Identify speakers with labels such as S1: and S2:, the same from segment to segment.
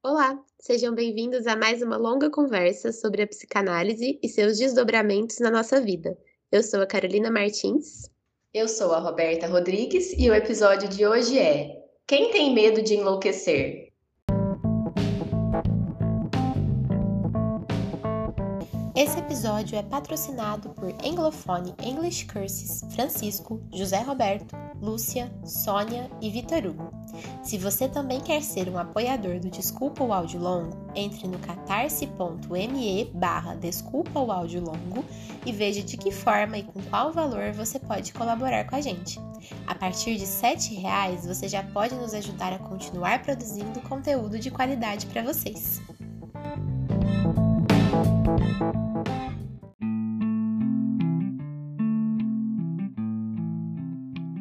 S1: Olá, sejam bem-vindos a mais uma longa conversa sobre a psicanálise e seus desdobramentos na nossa vida. Eu sou a Carolina Martins.
S2: Eu sou a Roberta Rodrigues e o episódio de hoje é Quem tem medo de enlouquecer?
S1: Esse episódio é patrocinado por Anglofone English Curses Francisco, José Roberto, Lúcia, Sônia e Vitor Hugo. Se você também quer ser um apoiador do Desculpa o Áudio Longo, entre no catarse.me barra Desculpa o Áudio Longo e veja de que forma e com qual valor você pode colaborar com a gente. A partir de R$ reais você já pode nos ajudar a continuar produzindo conteúdo de qualidade para vocês.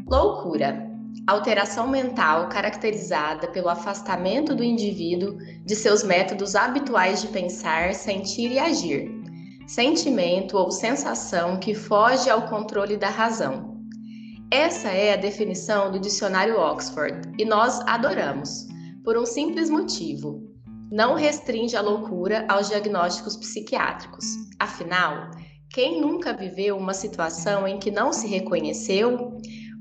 S2: Loucura. Alteração mental caracterizada pelo afastamento do indivíduo de seus métodos habituais de pensar, sentir e agir. Sentimento ou sensação que foge ao controle da razão. Essa é a definição do dicionário Oxford e nós adoramos, por um simples motivo: não restringe a loucura aos diagnósticos psiquiátricos. Afinal, quem nunca viveu uma situação em que não se reconheceu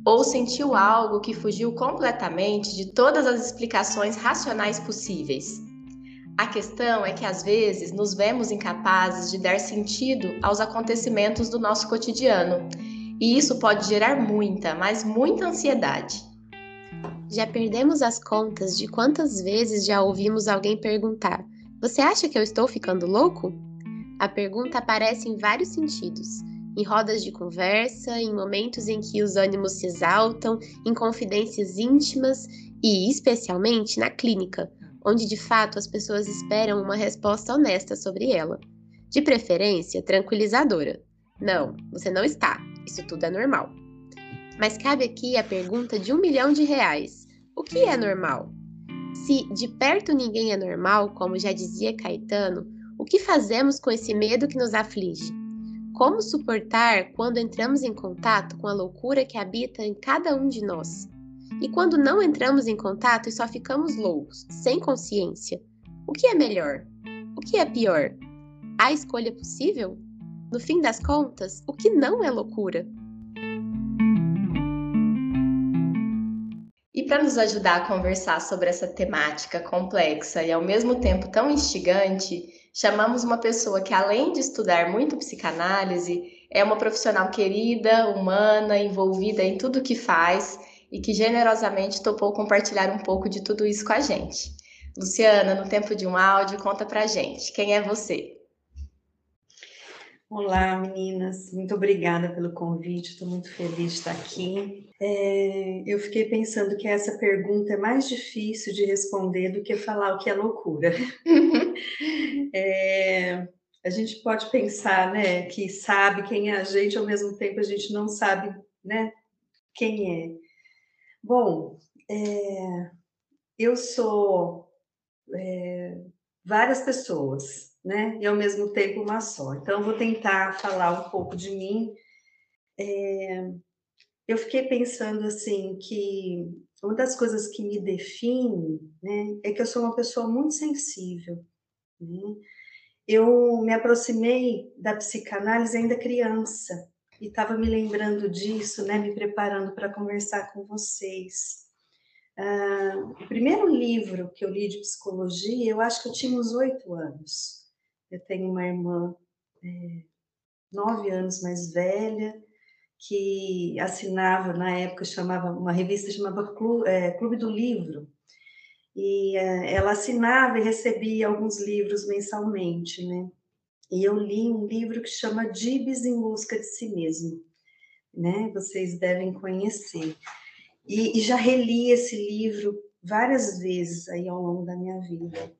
S2: ou sentiu algo que fugiu completamente de todas as explicações racionais possíveis? A questão é que às vezes nos vemos incapazes de dar sentido aos acontecimentos do nosso cotidiano, e isso pode gerar muita, mas muita ansiedade.
S1: Já perdemos as contas de quantas vezes já ouvimos alguém perguntar: Você acha que eu estou ficando louco? A pergunta aparece em vários sentidos. Em rodas de conversa, em momentos em que os ânimos se exaltam, em confidências íntimas e, especialmente, na clínica, onde de fato as pessoas esperam uma resposta honesta sobre ela. De preferência, tranquilizadora. Não, você não está. Isso tudo é normal. Mas cabe aqui a pergunta de um milhão de reais: o que é normal? Se de perto ninguém é normal, como já dizia Caetano, o que fazemos com esse medo que nos aflige? Como suportar quando entramos em contato com a loucura que habita em cada um de nós? E quando não entramos em contato e só ficamos loucos, sem consciência? O que é melhor? O que é pior? Há escolha possível? No fim das contas, o que não é loucura?
S2: E para nos ajudar a conversar sobre essa temática complexa e ao mesmo tempo tão instigante, chamamos uma pessoa que, além de estudar muito psicanálise, é uma profissional querida, humana, envolvida em tudo que faz e que generosamente topou compartilhar um pouco de tudo isso com a gente. Luciana, no tempo de um áudio, conta pra gente, quem é você?
S3: Olá, meninas. Muito obrigada pelo convite. Estou muito feliz de estar aqui. É, eu fiquei pensando que essa pergunta é mais difícil de responder do que falar o que é loucura. é, a gente pode pensar, né, que sabe quem é a gente, ao mesmo tempo a gente não sabe, né, quem é. Bom, é, eu sou é, várias pessoas né? E ao mesmo tempo uma só. Então, vou tentar falar um pouco de mim. É, eu fiquei pensando assim que uma das coisas que me define, né, é que eu sou uma pessoa muito sensível. Né? Eu me aproximei da psicanálise ainda criança e estava me lembrando disso, né, me preparando para conversar com vocês. Ah, o primeiro livro que eu li de psicologia, eu acho que eu tinha uns oito anos. Eu tenho uma irmã é, nove anos mais velha, que assinava, na época, chamava uma revista chamava Clube, é, Clube do Livro, e é, ela assinava e recebia alguns livros mensalmente, né? E eu li um livro que chama Dibs em Busca de Si Mesmo, né? Vocês devem conhecer. E, e já reli esse livro várias vezes aí ao longo da minha vida.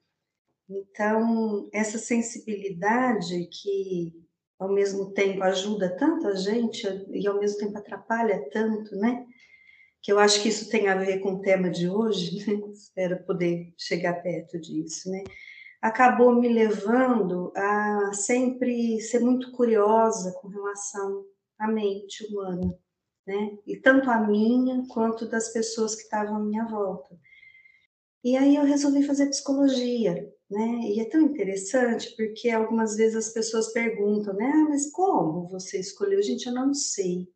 S3: Então, essa sensibilidade que ao mesmo tempo ajuda tanta gente e ao mesmo tempo atrapalha tanto, né? Que eu acho que isso tem a ver com o tema de hoje, né? Espero poder chegar perto disso, né? Acabou me levando a sempre ser muito curiosa com relação à mente humana, né? E tanto a minha quanto das pessoas que estavam à minha volta. E aí eu resolvi fazer psicologia, né? E é tão interessante porque algumas vezes as pessoas perguntam, né? Ah, mas como você escolheu? Gente, eu não sei.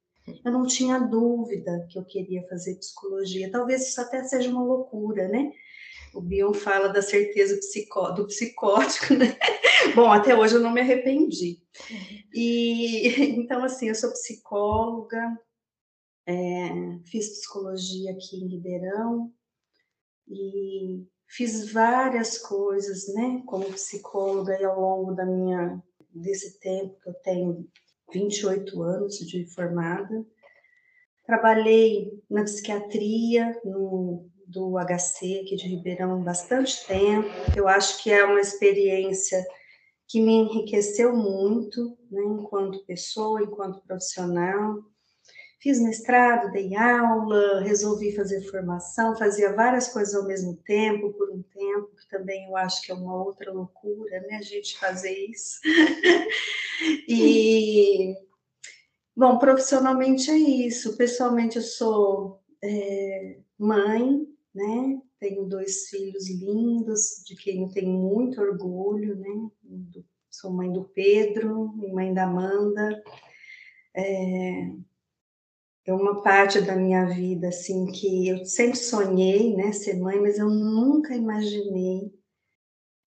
S3: Eu não tinha dúvida que eu queria fazer psicologia. Talvez isso até seja uma loucura, né? O Bion fala da certeza do psicótico, né? Bom, até hoje eu não me arrependi. E então, assim, eu sou psicóloga, é, fiz psicologia aqui em Ribeirão e fiz várias coisas, né, como psicóloga e ao longo da minha desse tempo que eu tenho 28 anos de formada. Trabalhei na psiquiatria, no, do HC aqui de Ribeirão bastante tempo. Eu acho que é uma experiência que me enriqueceu muito, né, enquanto pessoa, enquanto profissional. Fiz mestrado, dei aula, resolvi fazer formação, fazia várias coisas ao mesmo tempo, por um tempo, que também eu acho que é uma outra loucura, né, a gente fazer isso. e, bom, profissionalmente é isso. Pessoalmente, eu sou é, mãe, né, tenho dois filhos lindos, de quem eu tenho muito orgulho, né, sou mãe do Pedro mãe da Amanda. É uma parte da minha vida assim que eu sempre sonhei, né, ser mãe, mas eu nunca imaginei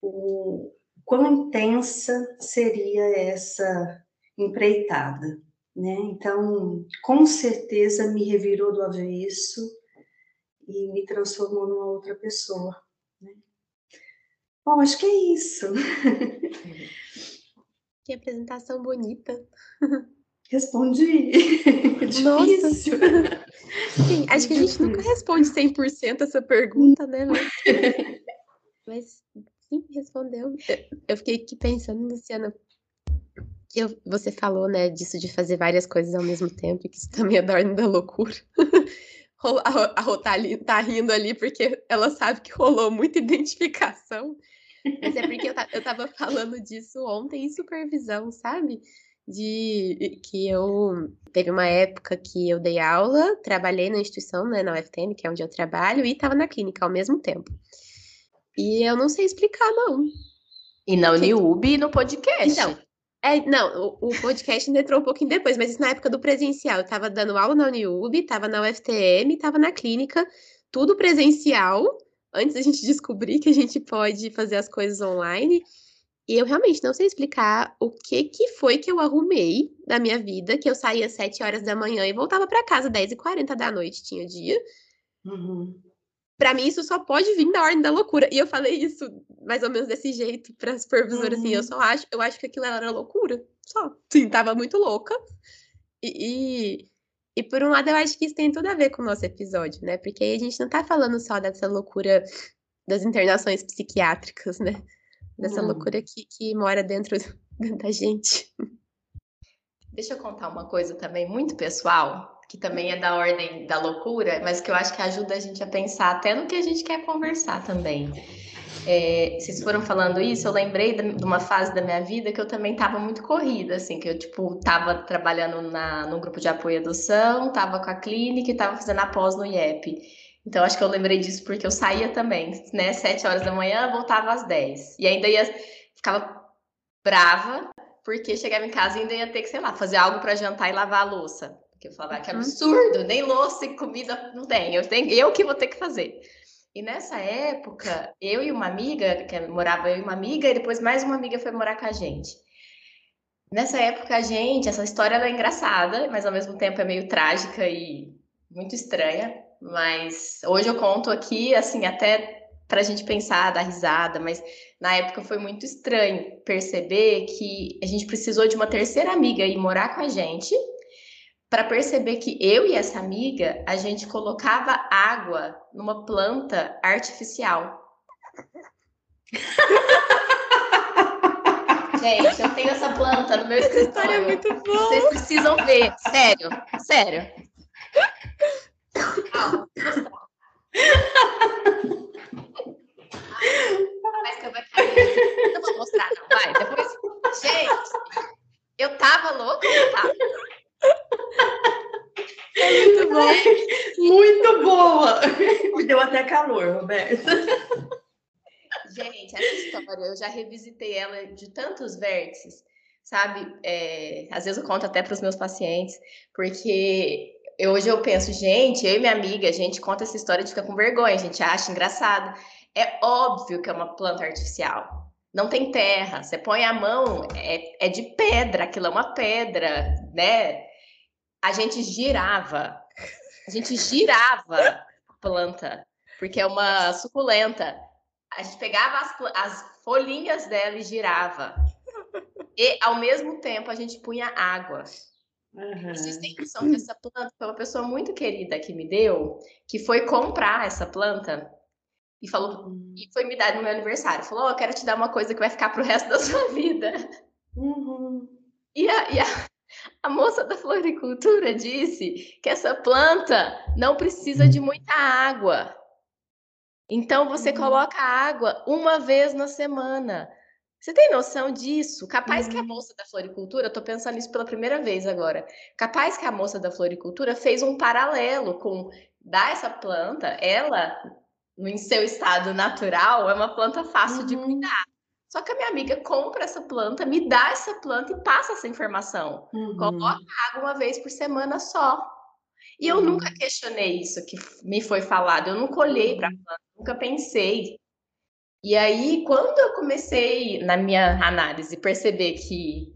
S3: o quão intensa seria essa empreitada, né? Então, com certeza me revirou do avesso e me transformou numa outra pessoa, né? Bom, acho que é isso.
S1: Que apresentação bonita.
S3: Respondi.
S1: Nossa. Sim, acho que a gente nunca responde 100% essa pergunta, né? Mas, mas sim, respondeu. Eu fiquei aqui pensando, Luciana, que eu, você falou, né, disso de fazer várias coisas ao mesmo tempo, que isso também é da ordem da loucura. A Rô tá, tá rindo ali porque ela sabe que rolou muita identificação. Mas é porque eu, eu tava falando disso ontem em supervisão, sabe? De que eu teve uma época que eu dei aula, trabalhei na instituição, né, na UFTM, que é onde eu trabalho, e estava na clínica ao mesmo tempo. E eu não sei explicar, não.
S2: E na Uniub e no podcast.
S1: Então, é, não, o, o podcast ainda entrou um pouquinho depois, mas isso na época do presencial. Eu estava dando aula na Uniub, estava na UFTM, estava na clínica, tudo presencial, antes da gente descobrir que a gente pode fazer as coisas online. E eu realmente não sei explicar o que que foi que eu arrumei da minha vida, que eu saía às 7 horas da manhã e voltava para casa às 10h40 da noite, tinha dia.
S3: Uhum.
S1: Para mim, isso só pode vir da ordem da loucura. E eu falei isso mais ou menos desse jeito para supervisora, uhum. assim, eu uhum. só acho, eu acho que aquilo era loucura. Só. Sim, tava muito louca. E, e, e, por um lado, eu acho que isso tem tudo a ver com o nosso episódio, né? Porque aí a gente não tá falando só dessa loucura das internações psiquiátricas, né? Dessa hum. loucura que, que mora dentro da gente.
S2: Deixa eu contar uma coisa também muito pessoal, que também é da ordem da loucura, mas que eu acho que ajuda a gente a pensar até no que a gente quer conversar também. É, vocês foram falando isso, eu lembrei de uma fase da minha vida que eu também estava muito corrida, assim, que eu, tipo, estava trabalhando na, num grupo de apoio à adoção, estava com a clínica e estava fazendo a pós no IEP. Então, acho que eu lembrei disso porque eu saía também, né? Sete horas da manhã, voltava às dez. E ainda ia, ficava brava, porque chegava em casa e ainda ia ter que, sei lá, fazer algo para jantar e lavar a louça. Porque eu falava, ah, que uhum. absurdo, nem louça e comida não tem, eu, tenho, eu que vou ter que fazer. E nessa época, eu e uma amiga, que morava eu e uma amiga, e depois mais uma amiga foi morar com a gente. Nessa época, a gente, essa história é engraçada, mas ao mesmo tempo é meio trágica e muito estranha. Mas hoje eu conto aqui, assim, até para a gente pensar, dar risada, mas na época foi muito estranho perceber que a gente precisou de uma terceira amiga ir morar com a gente para perceber que eu e essa amiga a gente colocava água numa planta artificial. gente, eu tenho essa planta no meu escritório.
S1: É muito bom.
S2: Vocês precisam ver, sério, sério. Mas que eu vou cair. Não vou mostrar, não. Vai, depois. Gente, eu tava louca ou tava?
S3: É muito bom. Muito boa. Me deu até calor, Roberto.
S2: Gente, essa história, eu já revisitei ela de tantos vértices, sabe? É, às vezes eu conto até para os meus pacientes, porque eu, hoje eu penso, gente, eu e minha amiga, a gente conta essa história e fica com vergonha, a gente acha engraçado. É óbvio que é uma planta artificial. Não tem terra. Você põe a mão, é, é de pedra, aquilo é uma pedra, né? A gente girava, a gente girava a planta, porque é uma suculenta a gente pegava as, as folhinhas dela e girava. E, ao mesmo tempo, a gente punha água. Uhum. Vocês têm noção que essa planta foi uma pessoa muito querida que me deu, que foi comprar essa planta e falou uhum. e foi me dar no meu aniversário. Falou: oh, eu quero te dar uma coisa que vai ficar pro resto da sua vida. Uhum. E, a, e a, a moça da floricultura disse que essa planta não precisa de muita água. Então você uhum. coloca água uma vez na semana. Você tem noção disso? Capaz uhum. que a uhum. moça da floricultura, estou pensando nisso pela primeira vez agora. Capaz que a moça da floricultura fez um paralelo com dar essa planta, ela, em seu estado natural, é uma planta fácil uhum. de cuidar. Só que a minha amiga compra essa planta, me dá essa planta e passa essa informação. Uhum. Coloca água uma vez por semana só. E eu nunca uhum. questionei isso que me foi falado, eu nunca olhei para a planta, nunca pensei. E aí, quando eu comecei na minha análise perceber que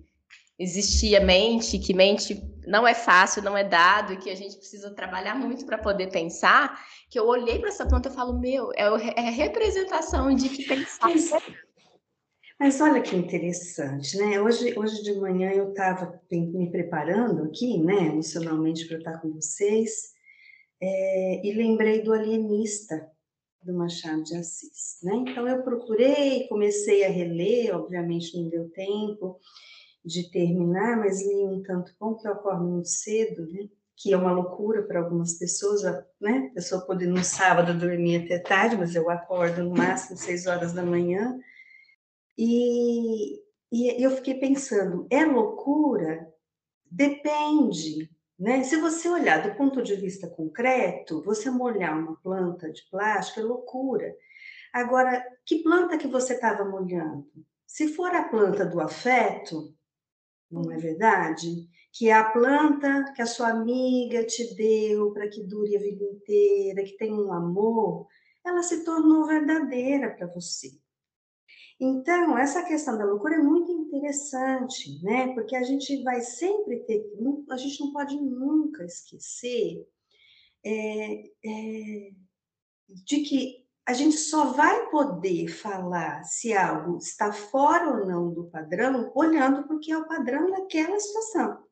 S2: existia mente, que mente não é fácil, não é dado e que a gente precisa trabalhar muito para poder pensar, que eu olhei para essa planta e falo, meu, é, é representação de que pensar.
S3: Mas olha que interessante, né? Hoje, hoje de manhã eu estava me preparando aqui, né, emocionalmente para estar com vocês, é, e lembrei do alienista do Machado de Assis, né? Então eu procurei, comecei a reler, obviamente não deu tempo de terminar, mas li um tanto bom que ocorre muito cedo, né? Que é uma loucura para algumas pessoas, né? A pessoa pode no sábado dormir até tarde, mas eu acordo no máximo seis horas da manhã e, e eu fiquei pensando, é loucura? Depende, né? Se você olhar do ponto de vista concreto, você molhar uma planta de plástico é loucura. Agora, que planta que você estava molhando? Se for a planta do afeto, não é verdade? Que é a planta que a sua amiga te deu para que dure a vida inteira, que tem um amor, ela se tornou verdadeira para você. Então, essa questão da loucura é muito interessante, né? Porque a gente vai sempre ter, a gente não pode nunca esquecer é, é, de que a gente só vai poder falar se algo está fora ou não do padrão, olhando para o que é o padrão daquela situação.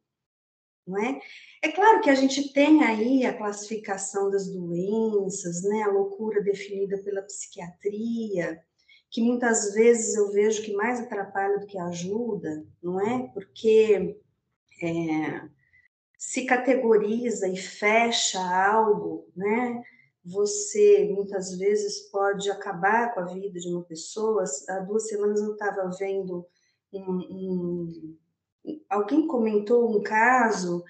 S3: Não é? é claro que a gente tem aí a classificação das doenças, né? a loucura definida pela psiquiatria, que muitas vezes eu vejo que mais atrapalha do que ajuda, não é? Porque é, se categoriza e fecha algo, né? Você muitas vezes pode acabar com a vida de uma pessoa. Há duas semanas eu estava vendo um, um, alguém comentou um caso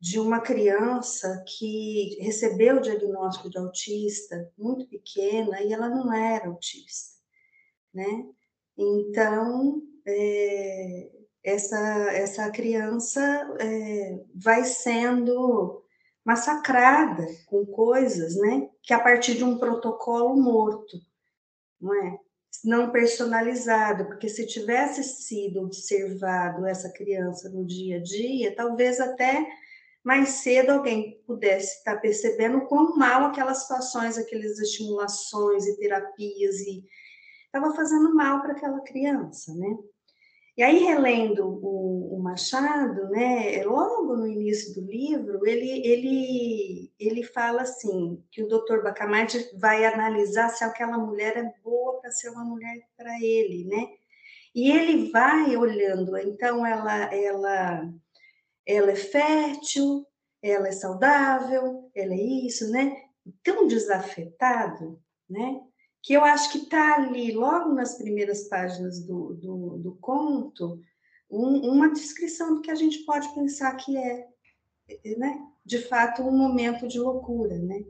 S3: de uma criança que recebeu o diagnóstico de autista muito pequena e ela não era autista né? Então, é, essa, essa criança é, vai sendo massacrada com coisas, né? Que a partir de um protocolo morto, não é? Não personalizado, porque se tivesse sido observado essa criança no dia a dia, talvez até mais cedo alguém pudesse estar percebendo quão mal aquelas situações, aquelas estimulações e terapias e estava fazendo mal para aquela criança, né? E aí, relendo o, o, Machado, né, logo no início do livro, ele, ele, ele fala assim, que o doutor Bacamarte vai analisar se aquela mulher é boa para ser uma mulher para ele, né? E ele vai olhando, então ela, ela, ela é fértil, ela é saudável, ela é isso, né? Tão desafetado, né? Que eu acho que está ali, logo nas primeiras páginas do, do, do conto, um, uma descrição do que a gente pode pensar que é, né, de fato, um momento de loucura, né?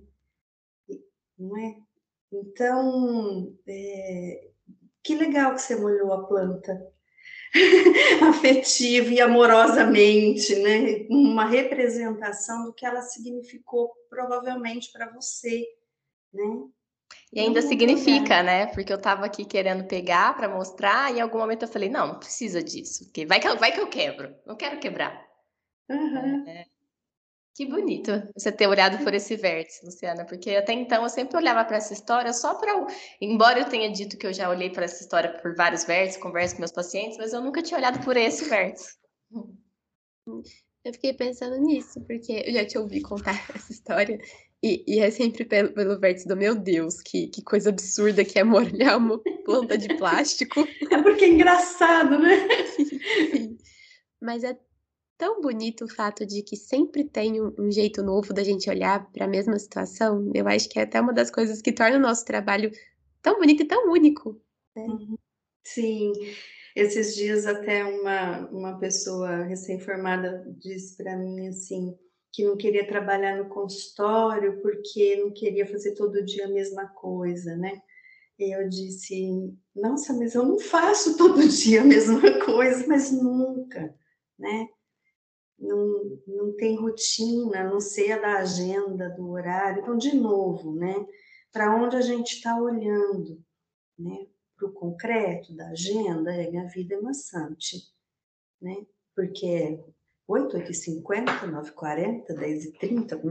S3: não é? Então, é, que legal que você molhou a planta afetiva e amorosamente, né? Uma representação do que ela significou provavelmente para você, né?
S2: E ainda significa, né? Porque eu estava aqui querendo pegar para mostrar, e em algum momento eu falei, não, não precisa disso, porque vai que, vai que eu quebro, não quero quebrar.
S3: Uhum. É,
S2: que bonito você ter olhado por esse vértice, Luciana, porque até então eu sempre olhava para essa história só para. Embora eu tenha dito que eu já olhei para essa história por vários vértices, converso com meus pacientes, mas eu nunca tinha olhado por esse vértice.
S1: Eu fiquei pensando nisso, porque eu já te ouvi contar essa história, e, e é sempre pelo, pelo vértice do meu Deus, que, que coisa absurda que é molhar uma planta de plástico.
S3: É porque é engraçado, né?
S1: Sim. Mas é tão bonito o fato de que sempre tem um, um jeito novo da gente olhar para a mesma situação. Eu acho que é até uma das coisas que torna o nosso trabalho tão bonito e tão único. Né?
S3: Uhum. Sim, esses dias até uma, uma pessoa recém-formada disse para mim assim que não queria trabalhar no consultório porque não queria fazer todo dia a mesma coisa, né? E eu disse, nossa, mas eu não faço todo dia a mesma coisa, mas nunca, né? não, não tem rotina, não sei a da agenda, do horário. Então, de novo, né? Para onde a gente está olhando, né? Para o concreto da agenda, é, minha vida é maçante, né? Porque é 8, 8 50 9h40, 10h30,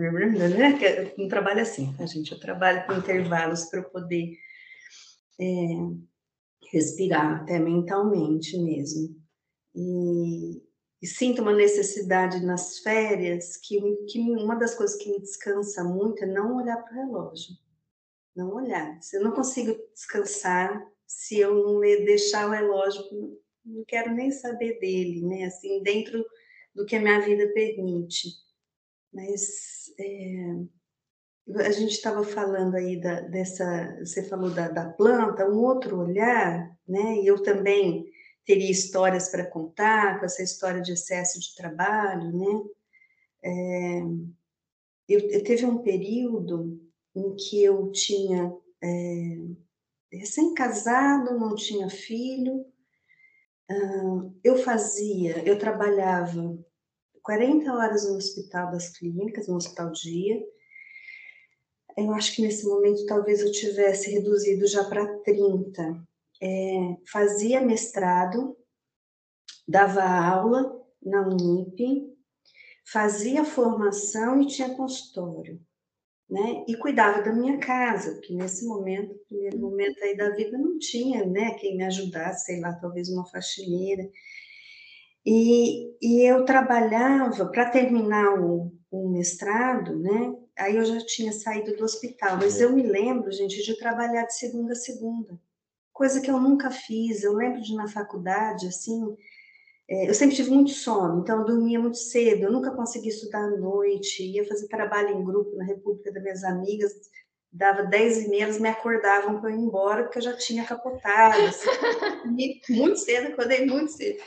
S3: né? Não trabalho assim, a tá, gente? Eu trabalho com intervalos para eu poder é, respirar, até mentalmente mesmo. E, e sinto uma necessidade nas férias que, que uma das coisas que me descansa muito é não olhar para o relógio. Não olhar. Eu não consigo descansar, se eu não deixar o relógio, não quero nem saber dele, né? Assim, dentro do que a minha vida permite. Mas é, a gente estava falando aí da, dessa, você falou da, da planta, um outro olhar, né? E eu também teria histórias para contar com essa história de excesso de trabalho, né? É, eu, eu, teve um período em que eu tinha é, recém-casado, não tinha filho, uh, eu fazia, eu trabalhava 40 horas no Hospital das Clínicas, no Hospital Dia. Eu acho que nesse momento talvez eu tivesse reduzido já para 30, é, fazia mestrado, dava aula na Unip, fazia formação e tinha consultório, né? E cuidava da minha casa, porque nesse momento, primeiro momento aí da vida, não tinha, né? Quem me ajudasse, sei lá, talvez uma faxineira. E, e eu trabalhava para terminar o, o mestrado, né? Aí eu já tinha saído do hospital, mas eu me lembro, gente, de trabalhar de segunda a segunda coisa que eu nunca fiz. Eu lembro de na faculdade, assim, é, eu sempre tive muito sono, então eu dormia muito cedo, eu nunca consegui estudar à noite, ia fazer trabalho em grupo na República das minhas amigas, dava 10 e meia, elas me acordavam para eu ir embora, porque eu já tinha capotado, assim, muito cedo, acordei muito cedo.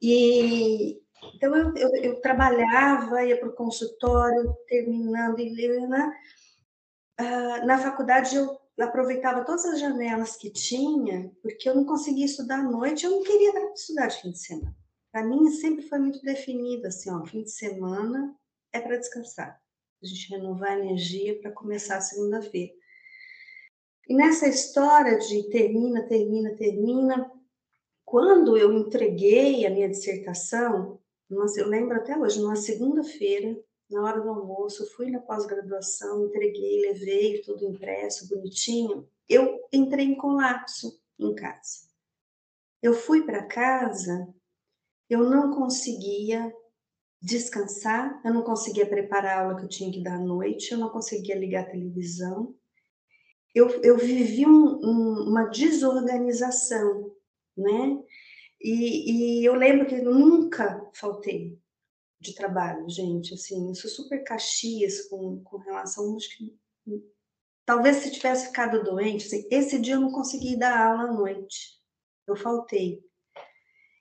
S3: E, então eu, eu, eu trabalhava, ia para o consultório, terminando, e né? Uh, na faculdade eu aproveitava todas as janelas que tinha, porque eu não conseguia estudar à noite, eu não queria estudar de fim de semana. Para mim sempre foi muito definido assim, ó, fim de semana é para descansar. A gente renovar a energia para começar a segunda-feira. E nessa história de termina, termina, termina, quando eu entreguei a minha dissertação, eu lembro até hoje, numa segunda-feira, na hora do almoço, fui na pós-graduação, entreguei, levei tudo impresso, bonitinho. Eu entrei em colapso em casa. Eu fui para casa, eu não conseguia descansar, eu não conseguia preparar a aula que eu tinha que dar à noite, eu não conseguia ligar a televisão. Eu, eu vivi um, um, uma desorganização, né? E, e eu lembro que nunca faltei de trabalho, gente, assim, eu sou super caxias com, com relação, acho que talvez se tivesse ficado doente, assim, esse dia eu não consegui dar aula à noite, eu faltei.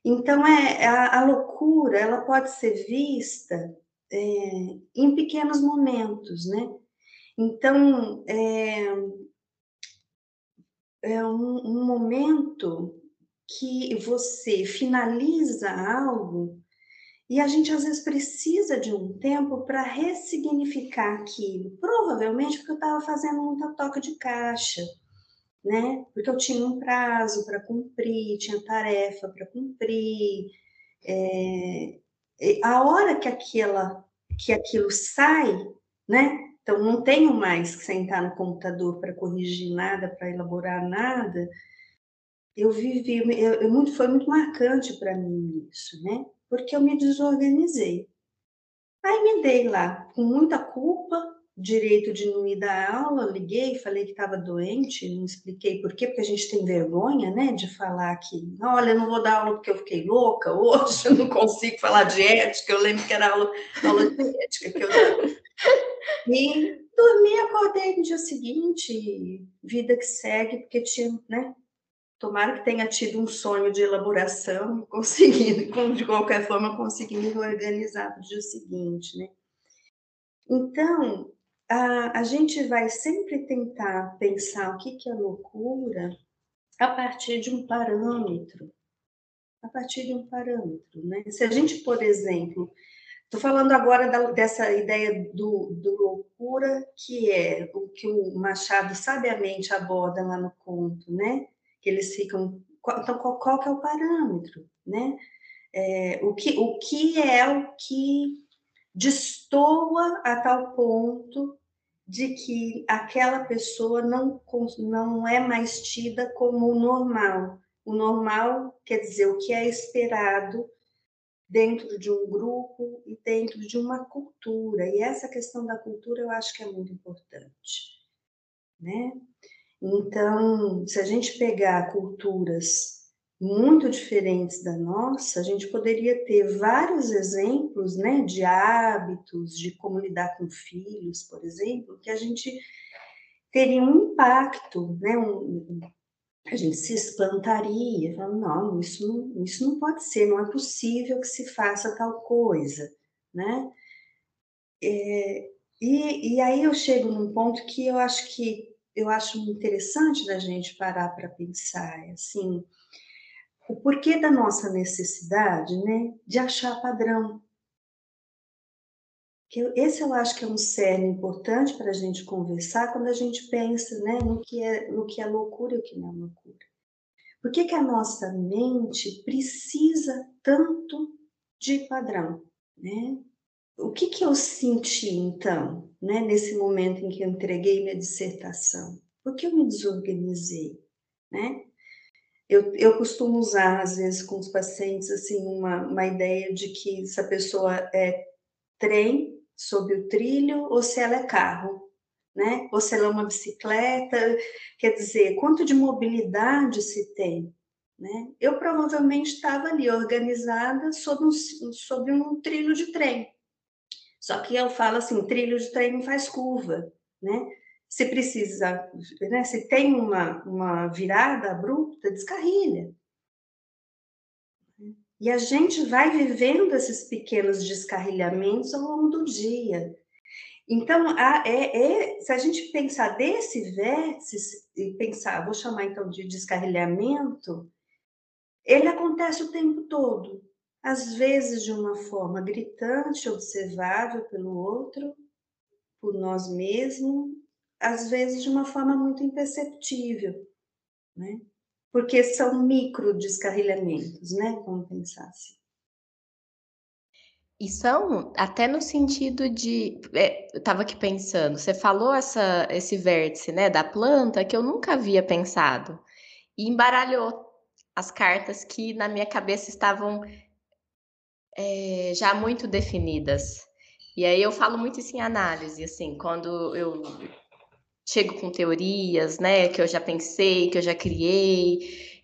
S3: Então, é, a, a loucura, ela pode ser vista é, em pequenos momentos, né? Então, é, é um, um momento que você finaliza algo e a gente às vezes precisa de um tempo para ressignificar aquilo. Provavelmente porque eu estava fazendo muita toca de caixa, né? Porque eu tinha um prazo para cumprir, tinha tarefa para cumprir. É... A hora que aquela que aquilo sai, né? Então não tenho mais que sentar no computador para corrigir nada, para elaborar nada eu vivi, eu, eu muito, foi muito marcante para mim isso, né? Porque eu me desorganizei. Aí me dei lá com muita culpa, direito de não ir dar aula, liguei, falei que estava doente, não expliquei por quê, porque a gente tem vergonha, né, de falar que, olha, não vou dar aula porque eu fiquei louca, hoje eu não consigo falar de ética, eu lembro que era aula, aula de ética que eu dava. E dormi, acordei no dia seguinte, vida que segue, porque tinha, né, Tomara que tenha tido um sonho de elaboração conseguido, de qualquer forma, conseguir me organizar para o dia seguinte, né? Então, a, a gente vai sempre tentar pensar o que, que é loucura a partir de um parâmetro. A partir de um parâmetro, né? Se a gente, por exemplo, estou falando agora da, dessa ideia do, do loucura, que é o que o Machado sabiamente aborda lá no conto, né? Que eles ficam. Então, qual, qual que é o parâmetro, né? É, o, que, o que é o que destoa a tal ponto de que aquela pessoa não, não é mais tida como o normal. O normal quer dizer o que é esperado dentro de um grupo e dentro de uma cultura. E essa questão da cultura eu acho que é muito importante, né? Então, se a gente pegar culturas muito diferentes da nossa, a gente poderia ter vários exemplos né, de hábitos, de como lidar com filhos, por exemplo, que a gente teria um impacto, né, um, a gente se espantaria, falando, não, isso não, isso não pode ser, não é possível que se faça tal coisa, né? É, e, e aí eu chego num ponto que eu acho que eu acho interessante da gente parar para pensar, é assim, o porquê da nossa necessidade, né, de achar padrão. Que esse eu acho que é um cerne importante para a gente conversar quando a gente pensa, né, no que é no que é loucura e o que não é loucura. Por que, que a nossa mente precisa tanto de padrão, né? o que, que eu senti então, né, nesse momento em que eu entreguei minha dissertação? Por que eu me desorganizei, né? Eu, eu costumo usar, às vezes, com os pacientes, assim, uma, uma ideia de que se a pessoa é trem sob o trilho ou se ela é carro, né? Ou se ela é uma bicicleta, quer dizer, quanto de mobilidade se tem, né? Eu provavelmente estava ali organizada sob um, sob um trilho de trem, só que eu falo assim, trilho de trem faz curva, né? Se precisa, né? Se tem uma, uma virada abrupta, descarrilha. E a gente vai vivendo esses pequenos descarrilhamentos ao longo do dia. Então, a, é, é, se a gente pensar desse vértice, e pensar, vou chamar então de descarrilhamento, ele acontece o tempo todo às vezes de uma forma gritante, observável pelo outro, por nós mesmos, às vezes de uma forma muito imperceptível, né? Porque são micro descarrilhamentos, né? Vamos pensar assim.
S2: E são até no sentido de. É, eu estava aqui pensando, você falou essa, esse vértice né, da planta que eu nunca havia pensado. E embaralhou as cartas que na minha cabeça estavam é, já muito definidas. E aí eu falo muito isso em análise, assim, quando eu chego com teorias, né, que eu já pensei, que eu já criei,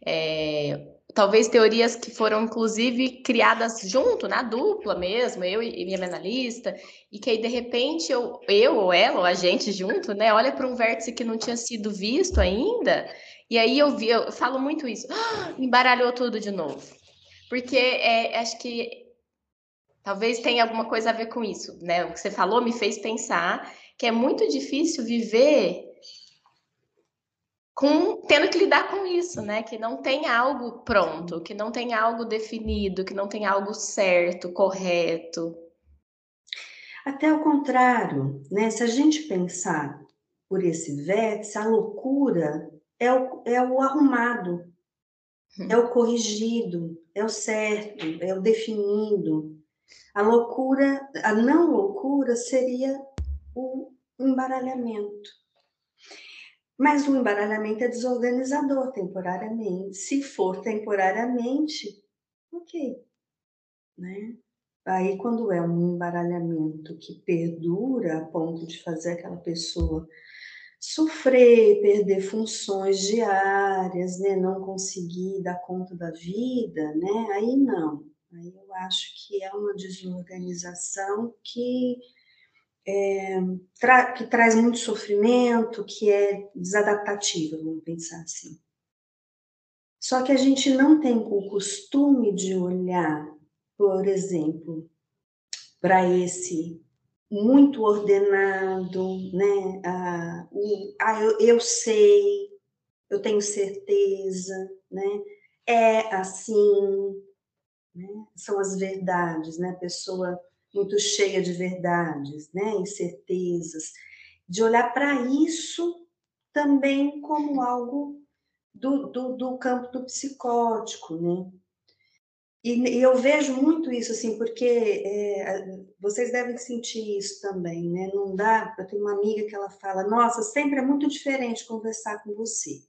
S2: é, talvez teorias que foram inclusive criadas junto, na dupla mesmo, eu e minha analista, e que aí de repente eu, eu ou ela, ou a gente junto, né, olha para um vértice que não tinha sido visto ainda, e aí eu vi, eu falo muito isso, ah, embaralhou tudo de novo. Porque é, acho que Talvez tenha alguma coisa a ver com isso, né? O que você falou me fez pensar que é muito difícil viver com tendo que lidar com isso, né? Que não tem algo pronto, que não tem algo definido, que não tem algo certo, correto.
S3: Até o contrário, né? Se a gente pensar por esse vértice, a loucura é o, é o arrumado, hum. é o corrigido, é o certo, é o definido. A loucura, a não loucura seria o embaralhamento. Mas o embaralhamento é desorganizador temporariamente. Se for temporariamente, ok. Né? Aí, quando é um embaralhamento que perdura a ponto de fazer aquela pessoa sofrer, perder funções diárias, né? não conseguir dar conta da vida, né? aí não. Aí eu acho que é uma desorganização que, é, tra que traz muito sofrimento, que é desadaptativa, vamos pensar assim. Só que a gente não tem o costume de olhar por exemplo, para esse muito ordenado, né? Ah, ah eu, eu sei, eu tenho certeza, né? É assim, né? São as verdades, né? Pessoa muito cheia de verdades, né? E certezas, de olhar para isso também como algo do, do, do campo do psicótico, né? E, e, eu vejo muito isso, assim, porque é, vocês devem sentir isso também, né? Não dá. Eu tenho uma amiga que ela fala: Nossa, sempre é muito diferente conversar com você.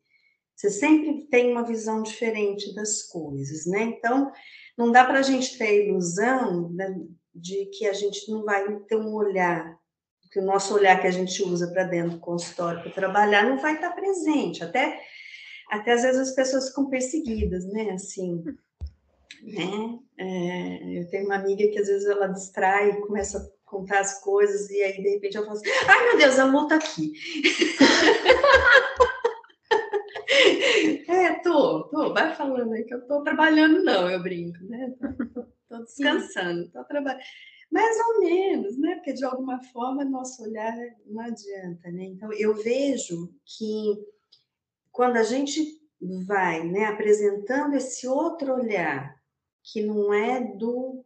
S3: Você sempre tem uma visão diferente das coisas, né? Então, não dá para a gente ter a ilusão né, de que a gente não vai ter um olhar, que o nosso olhar que a gente usa para dentro do consultório para trabalhar não vai estar presente. Até, até às vezes as pessoas ficam perseguidas, né? Assim né? É, eu tenho uma amiga que às vezes ela distrai, começa a contar as coisas e aí de repente eu falo assim, ai meu Deus, a multa aqui. tô, tô, vai falando aí que eu tô trabalhando não, eu brinco, né? Tô, tô descansando, tô trabalhando. Mais ou menos, né? Porque de alguma forma nosso olhar não adianta, né? Então eu vejo que quando a gente vai, né, apresentando esse outro olhar que não é do,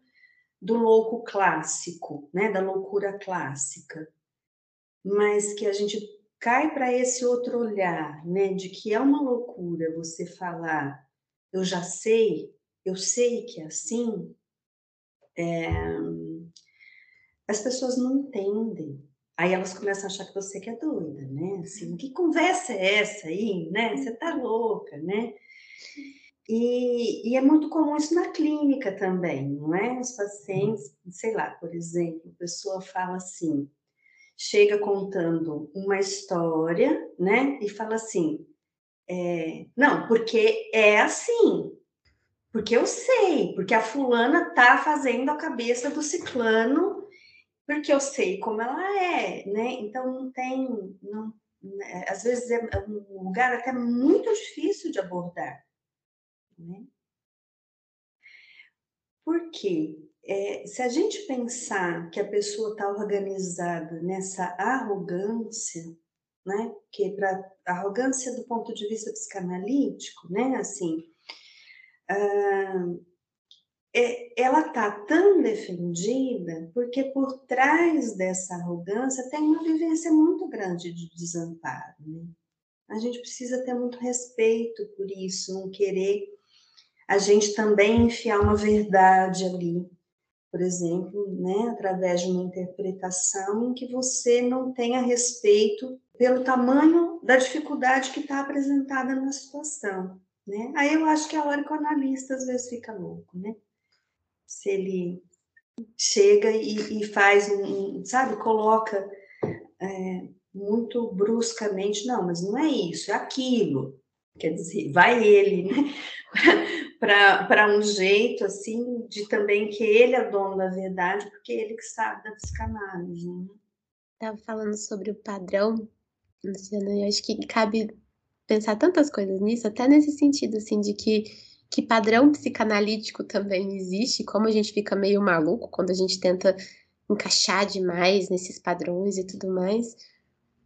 S3: do louco clássico, né, da loucura clássica, mas que a gente cai para esse outro olhar, né, de que é uma loucura você falar, eu já sei, eu sei que é assim, é, as pessoas não entendem. Aí elas começam a achar que você que é doida, né? Assim, que conversa é essa aí, né? Você tá louca, né? E, e, é muito comum isso na clínica também, não é? Os pacientes, sei lá, por exemplo, a pessoa fala assim, chega contando uma história, né? E fala assim, é, não, porque é assim, porque eu sei, porque a fulana tá fazendo a cabeça do ciclano, porque eu sei como ela é, né? Então não tem, não, né? às vezes é um lugar até muito difícil de abordar né? Porque é, se a gente pensar que a pessoa está organizada nessa arrogância, né? Que para arrogância do ponto de vista psicanalítico, né? Assim, ah, é, ela está tão defendida porque por trás dessa arrogância tem uma vivência muito grande de desamparo. Né? A gente precisa ter muito respeito por isso, não querer a gente também enfiar uma verdade ali, por exemplo, né, através de uma interpretação em que você não tenha respeito pelo tamanho da dificuldade que está apresentada na situação. Né? Aí eu acho que a hora que o analista às vezes fica louco, né? Se ele chega e, e faz um, sabe, coloca é, muito bruscamente, não, mas não é isso, é aquilo. Quer dizer, vai ele, né? para um jeito assim de também que ele é dono da verdade, porque ele que sabe da psicanálise. Né?
S1: Estava falando sobre o padrão, Luciana, eu acho que cabe pensar tantas coisas nisso, até nesse sentido assim de que que padrão psicanalítico também existe, como a gente fica meio maluco quando a gente tenta encaixar demais nesses padrões e tudo mais.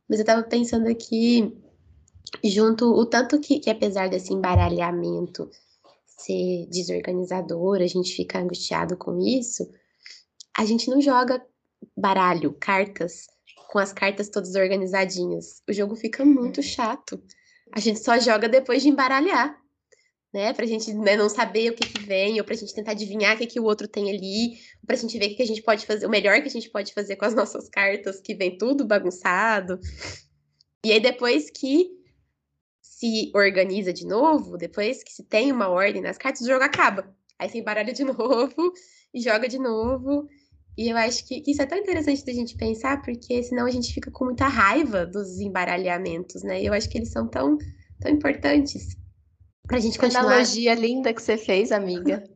S1: Mas eu tava pensando aqui, junto, o tanto que, que apesar desse embaralhamento ser desorganizador, a gente fica angustiado com isso, a gente não joga baralho, cartas, com as cartas todas organizadinhas. O jogo fica muito chato. A gente só joga depois de embaralhar né? Pra gente né, não saber o que, que vem, ou pra gente tentar adivinhar o que, que o outro tem ali, ou pra gente ver o que, que a gente pode fazer, o melhor que a gente pode fazer com as nossas cartas, que vem tudo bagunçado. E aí, depois que se organiza de novo, depois que se tem uma ordem nas cartas, o jogo acaba. Aí você embaralha de novo e joga de novo. E eu acho que, que isso é tão interessante da gente pensar, porque senão a gente fica com muita raiva dos embaralhamentos, né? E eu acho que eles são tão, tão importantes. Pra gente continuar.
S2: Analogia linda que você fez, amiga.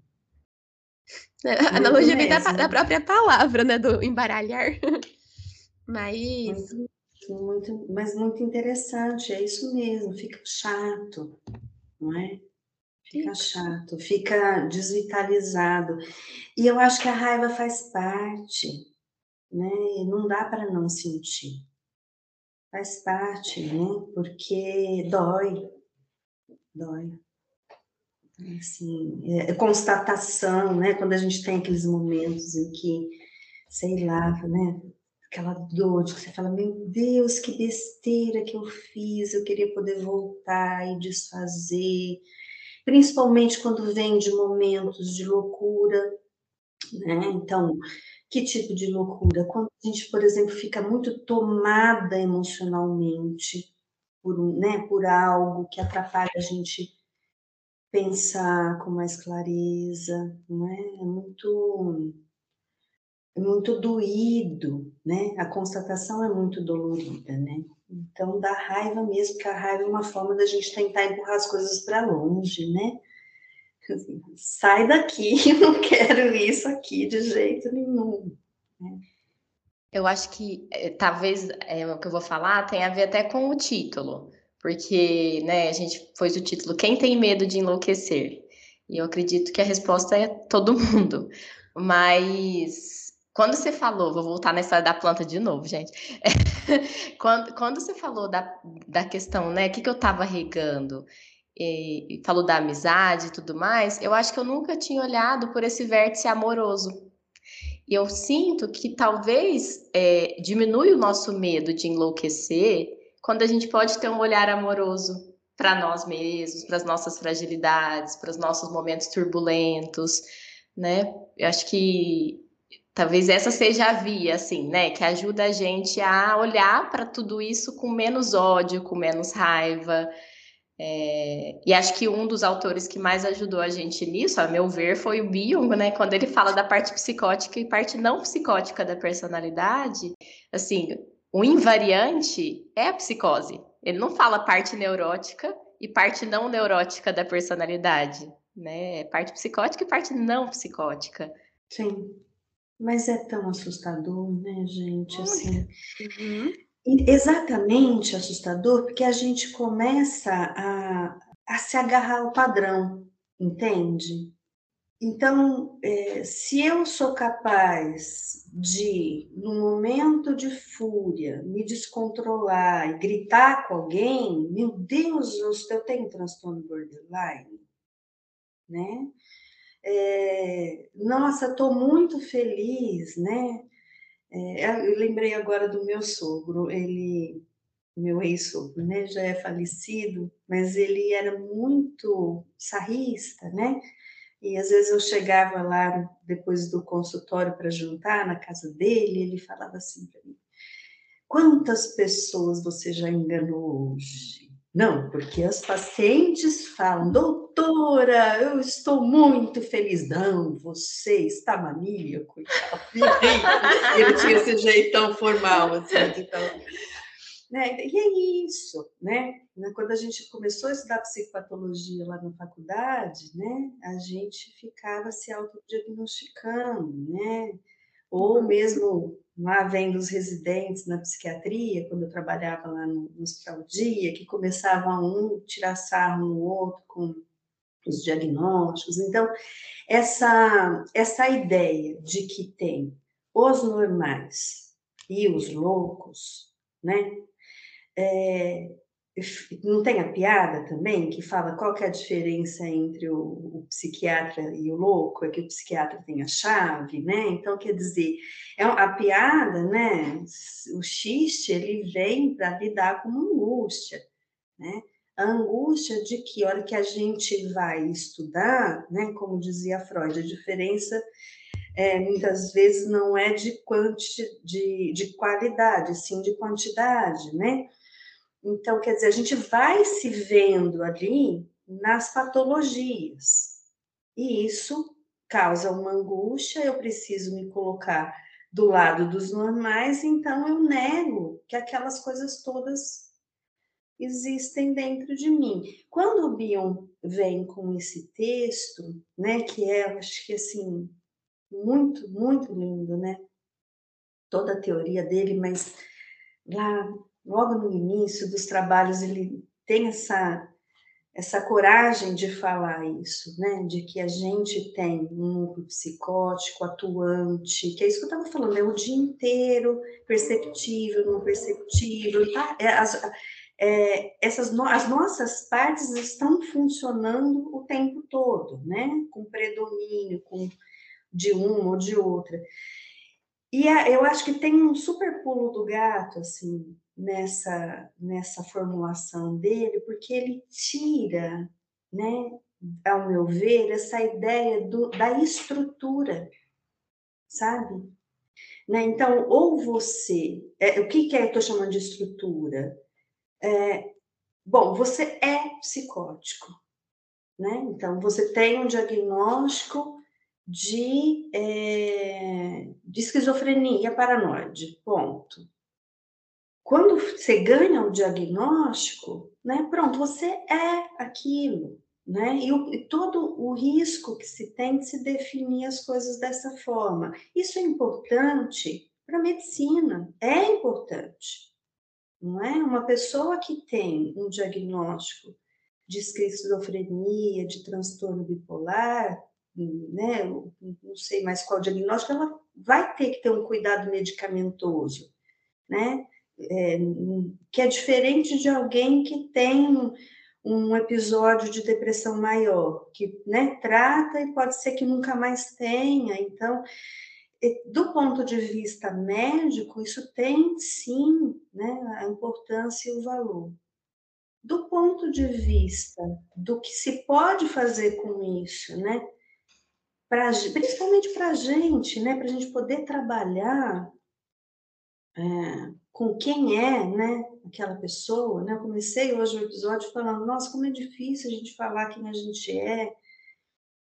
S1: É, a analogia vem da, da, própria palavra, né? Do embaralhar. Mas.
S3: Muito, muito, mas muito interessante, é isso mesmo, fica chato, não é? Fica chato, fica desvitalizado. E eu acho que a raiva faz parte, né? E não dá para não sentir. Faz parte, né? Porque dói, dói. Assim, é, é, constatação, né? Quando a gente tem aqueles momentos em que, sei lá, né? Aquela dor de que você fala, meu Deus, que besteira que eu fiz, eu queria poder voltar e desfazer. Principalmente quando vem de momentos de loucura, né? Então, que tipo de loucura? Quando a gente, por exemplo, fica muito tomada emocionalmente, por, né, por algo que atrapalha a gente pensar com mais clareza, não é? Muito, muito doído, né? A constatação é muito dolorida, né? Então dá raiva mesmo, porque a raiva é uma forma da gente tentar empurrar as coisas para longe, né? Sai daqui, não quero isso aqui de jeito nenhum. Né?
S2: Eu acho que é, talvez é, o que eu vou falar tem a ver até com o título, porque né, a gente pôs o título Quem tem medo de enlouquecer? E eu acredito que a resposta é todo mundo. Mas quando você falou, vou voltar na história da planta de novo, gente. quando, quando você falou da, da questão, né? O que, que eu estava regando? E, e falou da amizade e tudo mais, eu acho que eu nunca tinha olhado por esse vértice amoroso e eu sinto que talvez é, diminui o nosso medo de enlouquecer quando a gente pode ter um olhar amoroso para nós mesmos, para as nossas fragilidades, para os nossos momentos turbulentos, né? Eu acho que talvez essa seja a via, assim, né? Que ajuda a gente a olhar para tudo isso com menos ódio, com menos raiva, é, e acho que um dos autores que mais ajudou a gente nisso, a meu ver, foi o Byung, né? Quando ele fala da parte psicótica e parte não psicótica da personalidade, assim, o invariante é a psicose. Ele não fala parte neurótica e parte não neurótica da personalidade, né? É parte psicótica e parte não psicótica.
S3: Sim. Mas é tão assustador, né, gente? Assim. Uhum exatamente assustador porque a gente começa a, a se agarrar ao padrão, entende? Então, é, se eu sou capaz de, num momento de fúria, me descontrolar e gritar com alguém, meu Deus, eu tenho transtorno borderline, né? É, nossa, estou muito feliz, né? É, eu lembrei agora do meu sogro, ele, meu ex-sogro, né, já é falecido, mas ele era muito sarrista, né? E às vezes eu chegava lá depois do consultório para jantar na casa dele, ele falava assim para mim: Quantas pessoas você já enganou hoje? Não, porque as pacientes falam, doutora, eu estou muito feliz. Não, você está maníaco. Ele tinha esse jeitão formal, assim, então. Né? E é isso, né? Quando a gente começou a estudar psicopatologia lá na faculdade, né? A gente ficava se autodiagnosticando, né? Ou mesmo lá vendo os residentes na psiquiatria, quando eu trabalhava lá no, no Hospital Dia, que começavam um tirar sarro no outro com os diagnósticos. Então, essa, essa ideia de que tem os normais e os loucos, né? É, não tem a piada também que fala qual que é a diferença entre o, o, psiquiatra e o louco? É que o psiquiatra tem a chave, né? Então, quer dizer, é a piada, né? O xiste, ele vem para lidar com uma angústia, né? A angústia de que, hora que a gente vai estudar, né? Como dizia Freud, a diferença é, muitas vezes não é de, quanti, de, de qualidade, sim de quantidade, né? Então, quer dizer, a gente vai se vendo ali nas patologias. E isso causa uma angústia, eu preciso me colocar do lado dos normais, então eu nego que aquelas coisas todas existem dentro de mim. Quando o Bion vem com esse texto, né, que é, acho que assim, muito, muito lindo, né? Toda a teoria dele, mas lá logo no início dos trabalhos, ele tem essa, essa coragem de falar isso, né? De que a gente tem um núcleo psicótico atuante, que é isso que eu estava falando, é o dia inteiro perceptível, não perceptível. É, as, é, essas no, as nossas partes estão funcionando o tempo todo, né? Com predomínio, com de uma ou de outra. E a, eu acho que tem um super pulo do gato, assim, nessa, nessa formulação dele, porque ele tira, né, ao meu ver, essa ideia do, da estrutura, sabe? Né? Então, ou você. É, o que, que é eu estou chamando de estrutura? É, bom, você é psicótico, né? Então, você tem um diagnóstico de, é, de esquizofrenia paranoide, ponto. Quando você ganha o diagnóstico, né, pronto, você é aquilo, né? E, o, e, todo o risco que se tem de se definir as coisas dessa forma. Isso é importante para a medicina, é importante, não é? Uma pessoa que tem um diagnóstico de esquizofrenia, de transtorno bipolar, né? Não sei mais qual diagnóstico, ela vai ter que ter um cuidado medicamentoso, né? é, que é diferente de alguém que tem um episódio de depressão maior, que né, trata e pode ser que nunca mais tenha. Então, do ponto de vista médico, isso tem sim né, a importância e o valor. Do ponto de vista do que se pode fazer com isso, né? Pra, principalmente para a gente, né? Para a gente poder trabalhar é, com quem é, né, aquela pessoa, né? Eu comecei hoje o episódio falando, nossa, como é difícil a gente falar quem a gente é,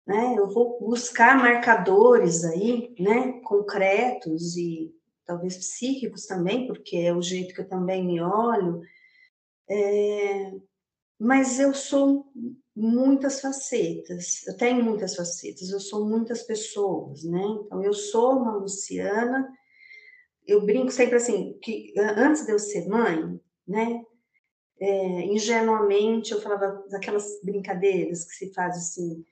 S3: né? Eu vou buscar marcadores aí, né, concretos e talvez psíquicos também, porque é o jeito que eu também me olho. É, mas eu sou muitas facetas, eu tenho muitas facetas, eu sou muitas pessoas, né? Então, eu sou uma Luciana eu brinco sempre assim, que antes de eu ser mãe, né, é, ingenuamente eu falava daquelas brincadeiras que se faz assim,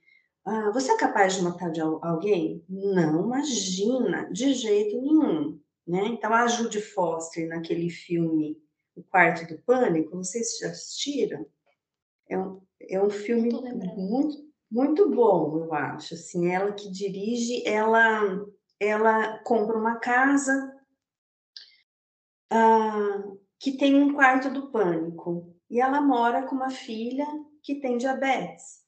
S3: ah, você é capaz de matar de alguém? Não, imagina, de jeito nenhum, né? Então a Judy Foster naquele filme O Quarto do Pânico, vocês já assistiram? É um, é um filme muito, muito bom, eu acho. Assim, ela que dirige, ela, ela compra uma casa ah, que tem um quarto do pânico e ela mora com uma filha que tem diabetes.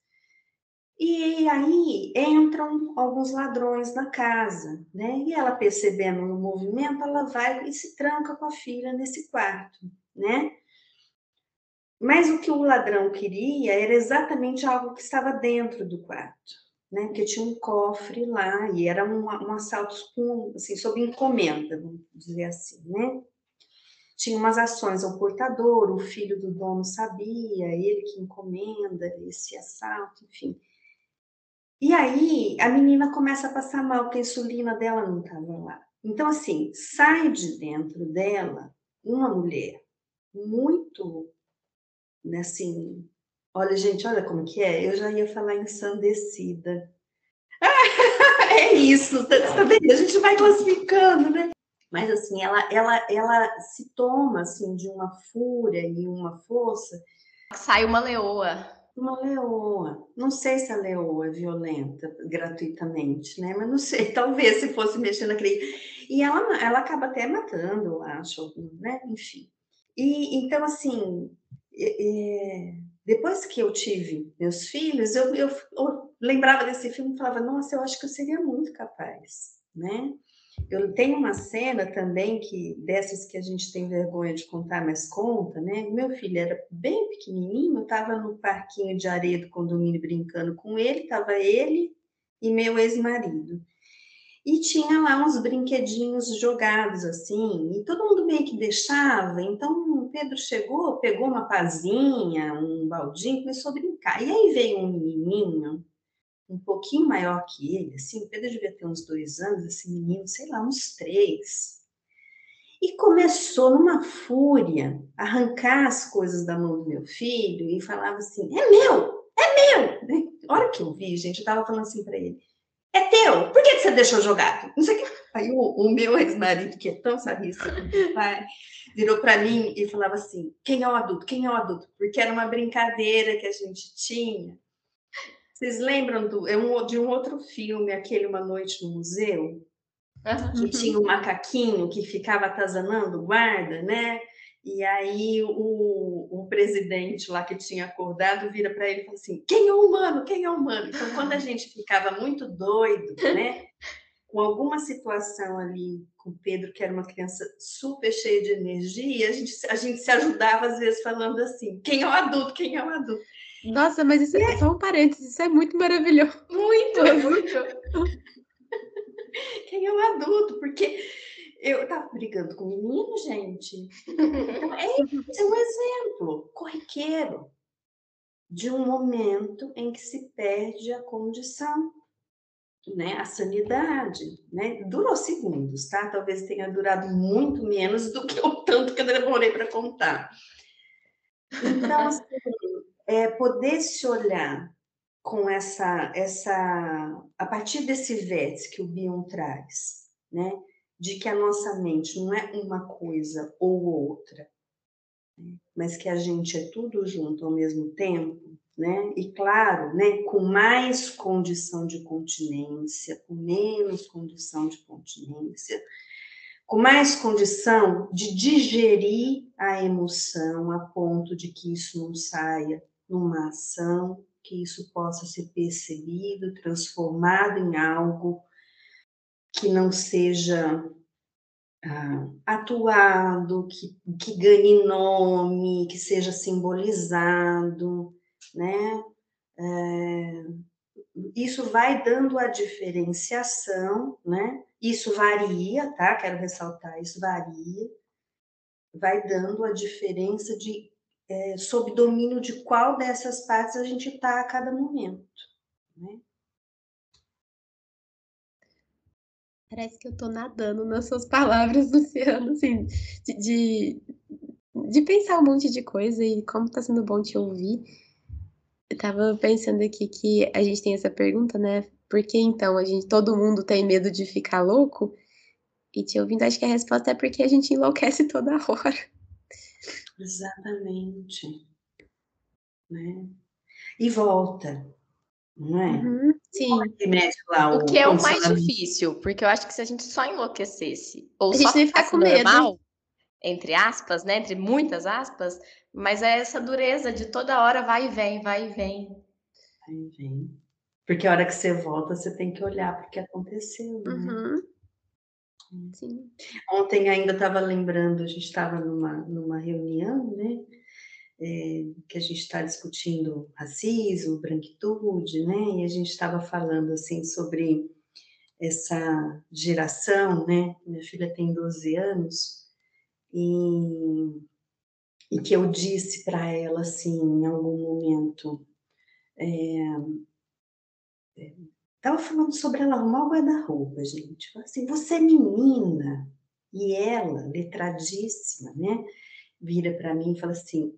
S3: E aí entram alguns ladrões na casa, né? E ela percebendo o movimento, ela vai e se tranca com a filha nesse quarto, né? Mas o que o ladrão queria era exatamente algo que estava dentro do quarto, né? Porque tinha um cofre lá e era um, um assalto com, assim, sob encomenda, vamos dizer assim, né? tinha umas ações ao portador, o filho do dono sabia, ele que encomenda esse assalto, enfim. E aí a menina começa a passar mal, porque a insulina dela não estava lá. Então, assim, sai de dentro dela uma mulher muito, né, assim, olha, gente, olha como que é, eu já ia falar ensandecida. é isso, tá, tá vendo? A gente vai classificando, né? Mas assim, ela, ela, ela se toma assim de uma fúria e uma força.
S2: Sai uma leoa.
S3: Uma leoa. Não sei se a leoa é violenta gratuitamente, né? Mas não sei, talvez se fosse mexer naquele. E ela, ela acaba até matando, eu acho, né? Enfim. E então, assim, é, depois que eu tive meus filhos, eu, eu, eu lembrava desse filme e falava, nossa, eu acho que eu seria muito capaz, né? Eu tenho uma cena também que dessas que a gente tem vergonha de contar, mas conta, né? Meu filho era bem pequenininho, estava no parquinho de areia do condomínio brincando com ele, estava ele e meu ex-marido. E tinha lá uns brinquedinhos jogados assim, e todo mundo meio que deixava. Então Pedro chegou, pegou uma pazinha, um baldinho, começou a brincar. E aí veio um menininho um pouquinho maior que ele, assim, Pedro devia ter uns dois anos, esse menino, sei lá, uns três. E começou numa fúria arrancar as coisas da mão do meu filho e falava assim: é meu, é meu. A hora que eu vi, gente, eu tava falando assim para ele: é teu, por que, você deixou jogado? Não sei o que. Aí o, o meu ex-marido, que é tão sarrista meu pai, virou para mim e falava assim: quem é o adulto? Quem é o adulto? Porque era uma brincadeira que a gente tinha vocês lembram do, é um, de um outro filme, aquele Uma Noite no Museu? Que tinha um macaquinho que ficava atazanando o guarda, né? E aí o, o presidente lá que tinha acordado vira para ele e fala assim: quem é o humano? Quem é o humano? Então, quando a gente ficava muito doido, né? Com alguma situação ali com o Pedro, que era uma criança super cheia de energia, a gente, a gente se ajudava às vezes falando assim: quem é o adulto? Quem é o adulto?
S1: Nossa, mas isso é só um parênteses, isso é muito maravilhoso.
S3: Muito, é muito. Quem é o adulto? Porque eu tava brigando com o menino, gente. Então, é, é um exemplo corriqueiro de um momento em que se perde a condição, né? A sanidade, né? Durou segundos, tá? Talvez tenha durado muito menos do que o tanto que eu demorei para contar. Então, assim, é, poder se olhar com essa, essa, a partir desse vértice que o Bion traz, né, de que a nossa mente não é uma coisa ou outra, mas que a gente é tudo junto ao mesmo tempo, né, e claro, né, com mais condição de continência, com menos condição de continência, com mais condição de digerir a emoção a ponto de que isso não saia numa ação, que isso possa ser percebido, transformado em algo que não seja ah, atuado, que, que ganhe nome, que seja simbolizado, né? É, isso vai dando a diferenciação, né? Isso varia, tá? Quero ressaltar, isso varia, vai dando a diferença de é, sob domínio de qual dessas partes a gente está a cada momento. Né?
S1: Parece que eu estou nadando nas suas palavras, Luciano, assim, de, de, de, pensar um monte de coisa e como está sendo bom te ouvir. Eu estava pensando aqui que a gente tem essa pergunta, né? Por que então a gente, todo mundo tem medo de ficar louco? E te ouvindo, acho que a resposta é porque a gente enlouquece toda hora.
S3: Exatamente. Né? E volta, não é?
S1: Uhum, sim.
S2: Lá, o, o que é o mais difícil, porque eu acho que se a gente só enlouquecesse, ou
S1: a
S2: só
S1: ficasse com normal, medo.
S2: entre aspas, né, entre muitas aspas, mas é essa dureza de toda hora vai e vem, vai e vem.
S3: Vai e vem. Porque a hora que você volta, você tem que olhar para o que aconteceu. Né?
S1: Uhum. Sim.
S3: Ontem ainda estava lembrando, a gente estava numa, numa reunião, né? É, que a gente está discutindo racismo, branquitude, né? E a gente estava falando assim sobre essa geração, né? Minha filha tem 12 anos e, e que eu disse para ela assim, em algum momento, é, falando sobre ela arrumar o guarda-roupa, gente. Assim, você é menina. E ela, letradíssima, né? Vira para mim e fala assim: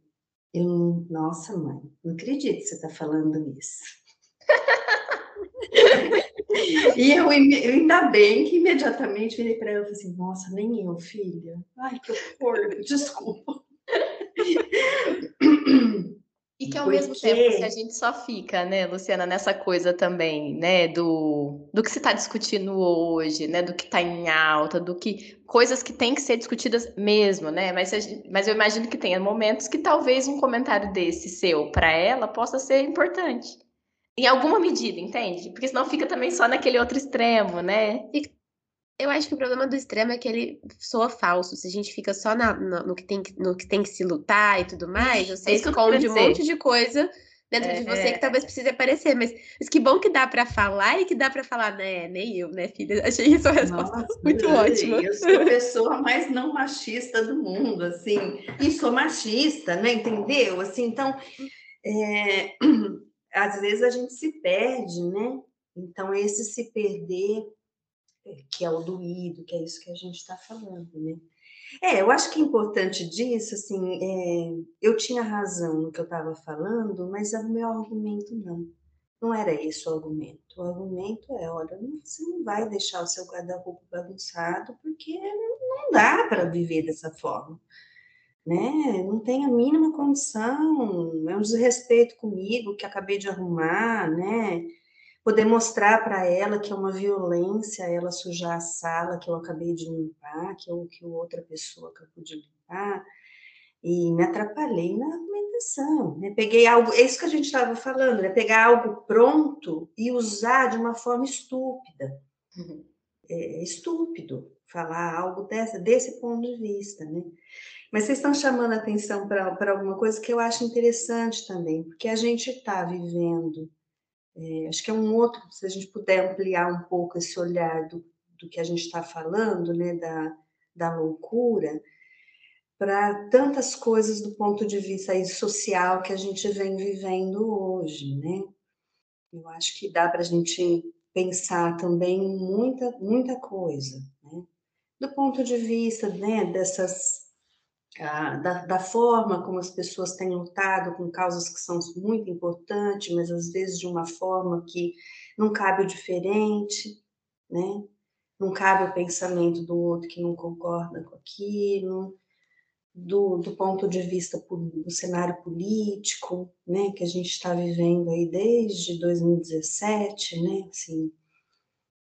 S3: eu, Nossa, mãe, não acredito que você está falando isso. e eu, ainda bem que imediatamente virei para ela e falei assim: Nossa, nem eu, filha. Ai, que horror, desculpa.
S2: E que ao Porque... mesmo tempo, se a gente só fica, né, Luciana, nessa coisa também, né, do, do que se está discutindo hoje, né, do que está em alta, do que coisas que têm que ser discutidas mesmo, né, mas, gente, mas eu imagino que tenha momentos que talvez um comentário desse seu para ela possa ser importante. Em alguma medida, entende? Porque senão fica também só naquele outro extremo, né?
S1: E eu acho que o problema do extremo é que ele soa falso. Se a gente fica só na, no, no, que tem, no que tem que se lutar e tudo mais, você é esconde um monte de coisa dentro é, de você é. que talvez precise aparecer. Mas, mas que bom que dá para falar e que dá para falar, né? Nem eu, né, filha? Achei isso a resposta Nossa, muito ótima.
S3: Eu sou a pessoa mais não machista do mundo, assim. E sou machista, né? Entendeu? Assim, então, é... às vezes a gente se perde, né? Então, esse se perder que é o doído, que é isso que a gente está falando, né? É, eu acho que é importante disso, assim, é, eu tinha razão no que eu estava falando, mas o meu argumento não. Não era esse o argumento. O argumento é, olha, você não vai deixar o seu guarda-roupa bagunçado, porque não dá para viver dessa forma. Né? Não tem a mínima condição, é um desrespeito comigo que acabei de arrumar, né? Poder mostrar para ela que é uma violência ela sujar a sala que eu acabei de limpar, que, eu, que outra pessoa acabou de limpar, e me atrapalhei na argumentação. Né? Peguei algo, é isso que a gente estava falando, né? pegar algo pronto e usar de uma forma estúpida. Uhum. É estúpido falar algo dessa, desse ponto de vista, né? Mas vocês estão chamando atenção para alguma coisa que eu acho interessante também, porque a gente está vivendo é, acho que é um outro, se a gente puder ampliar um pouco esse olhar do, do que a gente está falando, né, da, da loucura, para tantas coisas do ponto de vista aí social que a gente vem vivendo hoje, né? Eu acho que dá para a gente pensar também muita, muita coisa, né? Do ponto de vista, né, dessas da, da, forma como as pessoas têm lutado com causas que são muito importantes, mas às vezes de uma forma que não cabe o diferente, né? Não cabe o pensamento do outro que não concorda com aquilo, do, do ponto de vista do cenário político, né? Que a gente está vivendo aí desde 2017, né? Assim,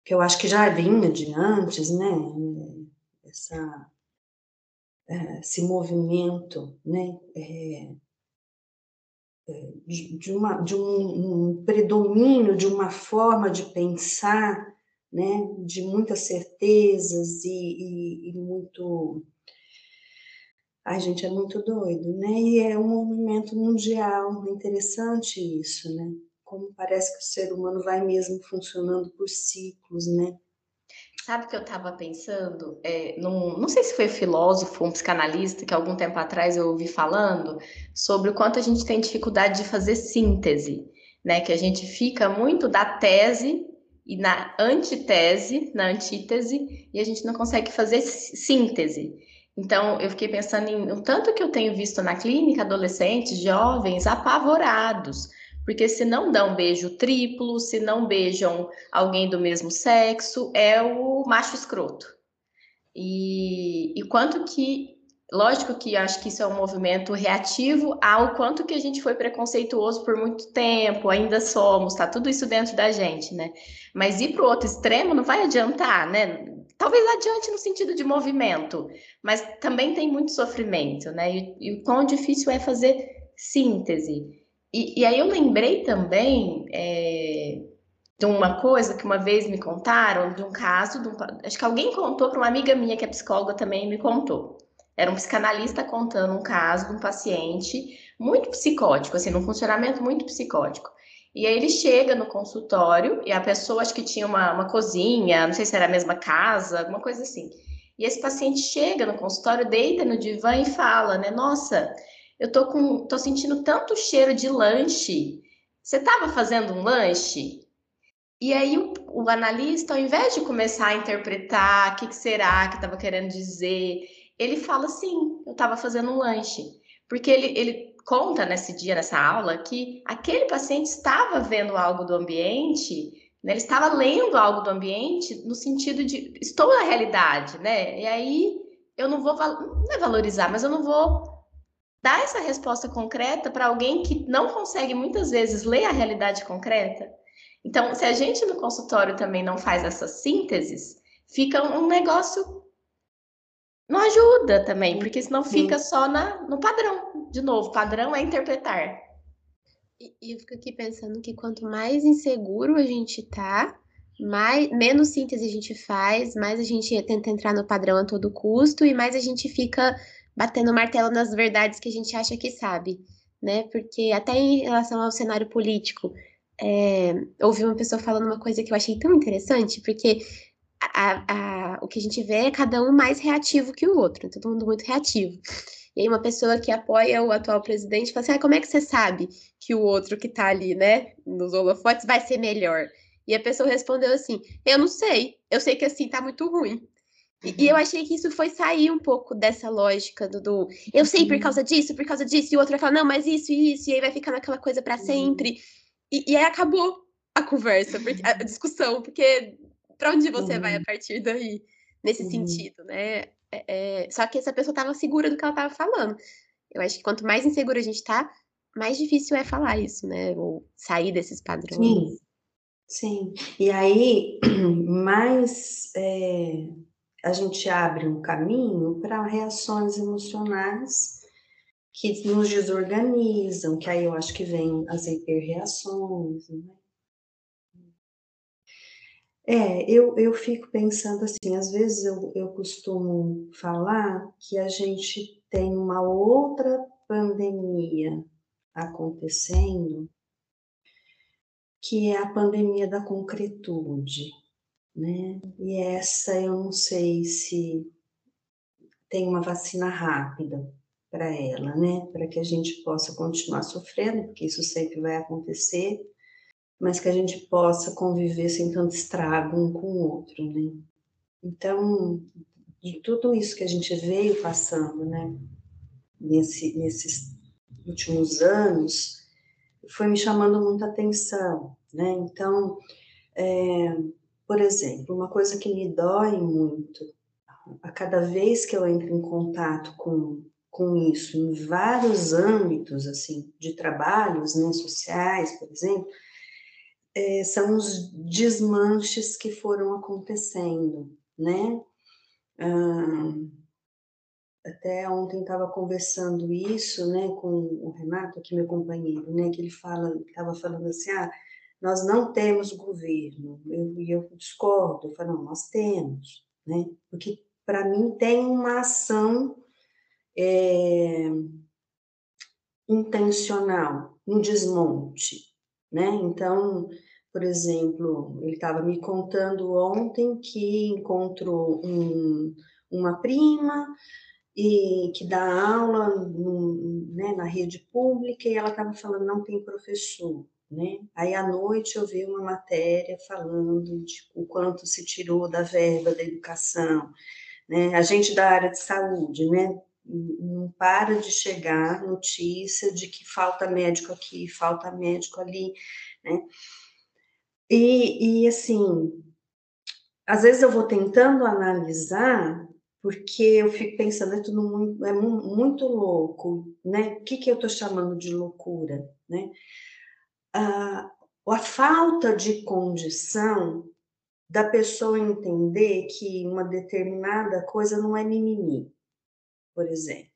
S3: que eu acho que já vinha de antes, né? Essa esse movimento né, é, de, de, uma, de um, um, predomínio de uma forma de pensar, né, de muitas certezas e, e, e muito. Ai, gente, é muito doido, né? E é um movimento mundial, é interessante isso, né? Como parece que o ser humano vai mesmo funcionando por ciclos, né?
S2: Sabe o que eu estava pensando? É, num, não sei se foi filósofo, um psicanalista, que algum tempo atrás eu ouvi falando sobre o quanto a gente tem dificuldade de fazer síntese, né? Que a gente fica muito da tese e na antitese, na antítese, e a gente não consegue fazer síntese. Então, eu fiquei pensando em o tanto que eu tenho visto na clínica adolescentes, jovens apavorados, porque se não dão beijo triplo, se não beijam alguém do mesmo sexo, é o macho escroto. E, e quanto que. Lógico que acho que isso é um movimento reativo ao quanto que a gente foi preconceituoso por muito tempo, ainda somos, tá tudo isso dentro da gente, né? Mas ir para o outro extremo não vai adiantar, né? Talvez adiante no sentido de movimento, mas também tem muito sofrimento, né? E, e o quão difícil é fazer síntese. E, e aí eu lembrei também é, de uma coisa que uma vez me contaram, de um caso, de um, acho que alguém contou para uma amiga minha que é psicóloga também me contou. Era um psicanalista contando um caso de um paciente muito psicótico, assim, num funcionamento muito psicótico. E aí ele chega no consultório e a pessoa acho que tinha uma, uma cozinha, não sei se era a mesma casa, alguma coisa assim. E esse paciente chega no consultório, deita no divã e fala, né? Nossa, eu tô com, tô sentindo tanto cheiro de lanche. Você estava fazendo um lanche? E aí o, o, analista, ao invés de começar a interpretar o que, que será que estava querendo dizer, ele fala assim, eu estava fazendo um lanche. Porque ele, ele conta nesse dia, nessa aula, que aquele paciente estava vendo algo do ambiente, né? ele estava lendo algo do ambiente no sentido de estou na realidade, né? E aí eu não vou não é valorizar, mas eu não vou dar essa resposta concreta para alguém que não consegue muitas vezes ler a realidade concreta. Então, se a gente no consultório também não faz essas sínteses, fica um negócio não ajuda também, porque senão fica só na, no padrão. De novo, padrão é interpretar.
S1: E, e eu fico aqui pensando que quanto mais inseguro a gente tá, mais, menos síntese a gente faz, mais a gente tenta entrar no padrão a todo custo e mais a gente fica batendo martelo nas verdades que a gente acha que sabe, né? Porque até em relação ao cenário político, é, ouvi uma pessoa falando uma coisa que eu achei tão interessante, porque a, a, o que a gente vê é cada um mais reativo que o outro, todo mundo muito reativo. E aí uma pessoa que apoia o atual presidente fala assim, ah, como é que você sabe que o outro que tá ali, né, nos holofotes vai ser melhor? E a pessoa respondeu assim, eu não sei, eu sei que assim tá muito ruim. E, eu uhum. achei que isso foi sair um pouco dessa lógica do, do eu sei por uhum. causa disso, por causa disso, e o outro vai falar, não, mas isso e isso, e aí vai ficar naquela coisa para sempre. E, e aí acabou a conversa, a discussão, porque para onde você uhum. vai a uhum. partir daí, nesse uhum. sentido, né? É, é, só que essa pessoa estava segura do que ela estava falando. Eu acho que quanto mais insegura a gente está, mais difícil é falar isso, né? Ou sair desses padrões.
S3: Sim, sim. E aí, mais é, a gente abre um caminho para reações emocionais que nos desorganizam, que aí eu acho que vem as hiperreações, né? É, eu, eu fico pensando assim, às vezes eu, eu costumo falar que a gente tem uma outra pandemia acontecendo, que é a pandemia da concretude, né? E essa eu não sei se tem uma vacina rápida para ela, né? Para que a gente possa continuar sofrendo, porque isso sempre vai acontecer mas que a gente possa conviver sem tanto estrago um com o outro, né? Então, de tudo isso que a gente veio passando, né, nesse, nesses últimos anos, foi me chamando muita atenção, né? Então, é, por exemplo, uma coisa que me dói muito, a cada vez que eu entro em contato com, com isso, em vários âmbitos, assim, de trabalhos, né, sociais, por exemplo, é, são os desmanches que foram acontecendo, né? Ah, até ontem estava conversando isso, né, com o Renato, aqui meu companheiro, né, que ele fala, estava falando assim, ah, nós não temos governo, e eu, eu, discordo, eu falo, não, nós temos, né, porque para mim tem uma ação é, intencional, um desmonte, né, então por exemplo, ele estava me contando ontem que encontrou um, uma prima e que dá aula no, né, na rede pública e ela estava falando não tem professor, né? Aí à noite eu vi uma matéria falando de o quanto se tirou da verba da educação, né? A gente da área de saúde, né? Não para de chegar notícia de que falta médico aqui, falta médico ali, né? E, e assim, às vezes eu vou tentando analisar, porque eu fico pensando, é tudo muito, é muito louco, né? O que, que eu estou chamando de loucura, né? A, a falta de condição da pessoa entender que uma determinada coisa não é mimimi, por exemplo,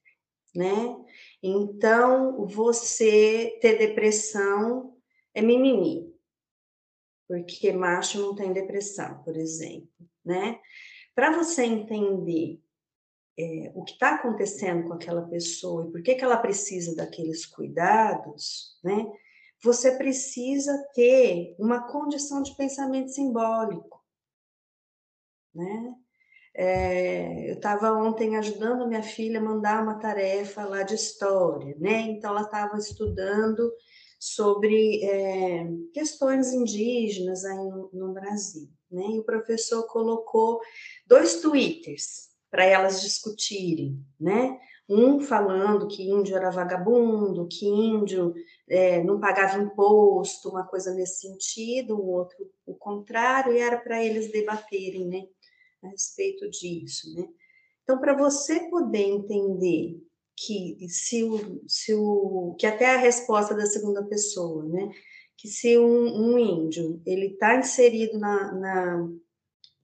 S3: né? Então, você ter depressão é mimimi porque macho não tem depressão, por exemplo, né? Para você entender é, o que está acontecendo com aquela pessoa e por que, que ela precisa daqueles cuidados, né? Você precisa ter uma condição de pensamento simbólico, né? É, eu estava ontem ajudando minha filha a mandar uma tarefa lá de história, né? Então ela estava estudando sobre é, questões indígenas aí no, no Brasil. Né? E o professor colocou dois twitters para elas discutirem, né? Um falando que índio era vagabundo, que índio é, não pagava imposto, uma coisa nesse sentido, o outro o contrário, e era para eles debaterem, né, a respeito disso, né. Então, para você poder entender que se o, se o que até a resposta da segunda pessoa, né, que se um, um índio ele está inserido na, na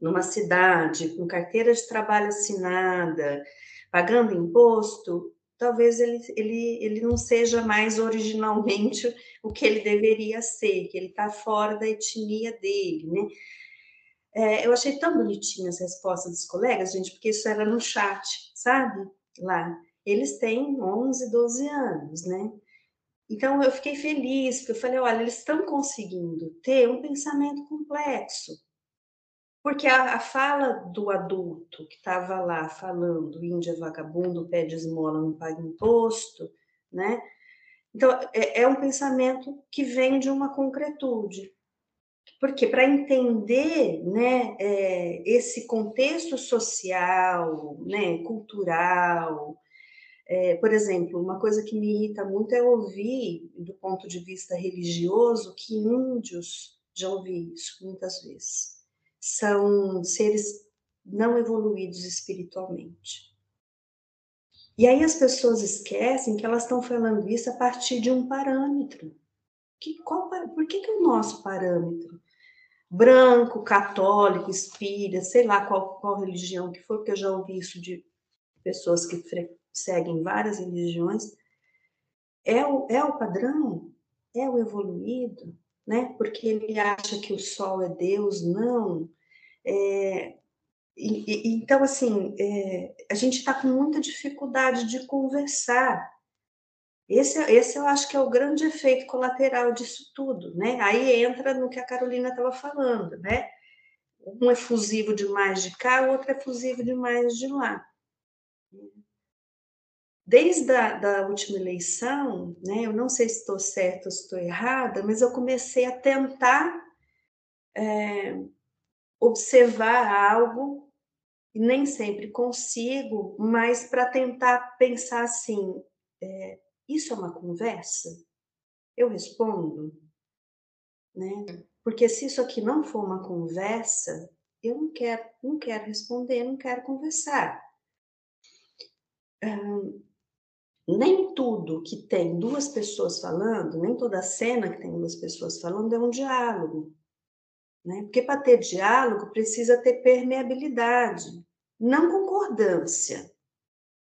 S3: numa cidade com carteira de trabalho assinada, pagando imposto, talvez ele, ele, ele não seja mais originalmente o que ele deveria ser, que ele está fora da etnia dele, né? É, eu achei tão bonitinha as respostas dos colegas, gente, porque isso era no chat, sabe? Lá. Eles têm 11, 12 anos, né? Então eu fiquei feliz, porque eu falei, olha, eles estão conseguindo ter um pensamento complexo, porque a, a fala do adulto que estava lá falando, Índia vagabundo, pede esmola, não paga imposto, né? Então, é, é um pensamento que vem de uma concretude. Porque para entender né, é, esse contexto social, né, cultural, é, por exemplo, uma coisa que me irrita muito é ouvir, do ponto de vista religioso, que índios, já ouvi isso muitas vezes, são seres não evoluídos espiritualmente. E aí as pessoas esquecem que elas estão falando isso a partir de um parâmetro. Que, qual, por que, que é o nosso parâmetro? Branco, católico, espírita, sei lá qual, qual religião que for, porque eu já ouvi isso de pessoas que seguem várias religiões. É o, é o padrão? É o evoluído? Né? Porque ele acha que o sol é Deus? Não. É, e, e, então, assim, é, a gente está com muita dificuldade de conversar. Esse, esse eu acho que é o grande efeito colateral disso tudo, né? Aí entra no que a Carolina estava falando, né? Um é fusivo demais de cá, o outro é fusivo demais de lá. Desde a da última eleição, né, eu não sei se estou certa ou se estou errada, mas eu comecei a tentar é, observar algo e nem sempre consigo, mas para tentar pensar assim, é, isso é uma conversa? Eu respondo, né? Porque se isso aqui não for uma conversa, eu não quero, não quero responder, não quero conversar. Hum, nem tudo que tem duas pessoas falando, nem toda cena que tem duas pessoas falando é um diálogo. Né? Porque para ter diálogo precisa ter permeabilidade, não concordância.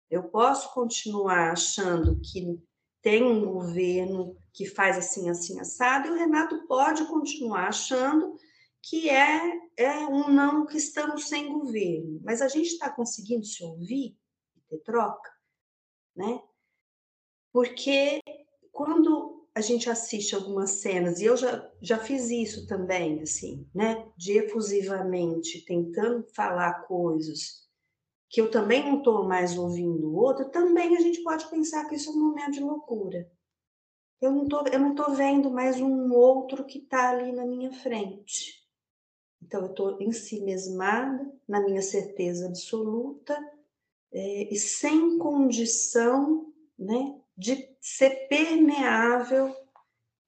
S3: Eu posso continuar achando que tem um governo que faz assim, assim, assado, e o Renato pode continuar achando que é, é um não que estamos sem governo. Mas a gente está conseguindo se ouvir e ter troca, né? Porque quando a gente assiste algumas cenas, e eu já, já fiz isso também, assim, né? De efusivamente tentando falar coisas que eu também não estou mais ouvindo o outro, também a gente pode pensar que isso é um momento de loucura. Eu não tô, eu não tô vendo mais um outro que está ali na minha frente. Então, eu estou em si mesmada, na minha certeza absoluta, é, e sem condição né, de ser permeável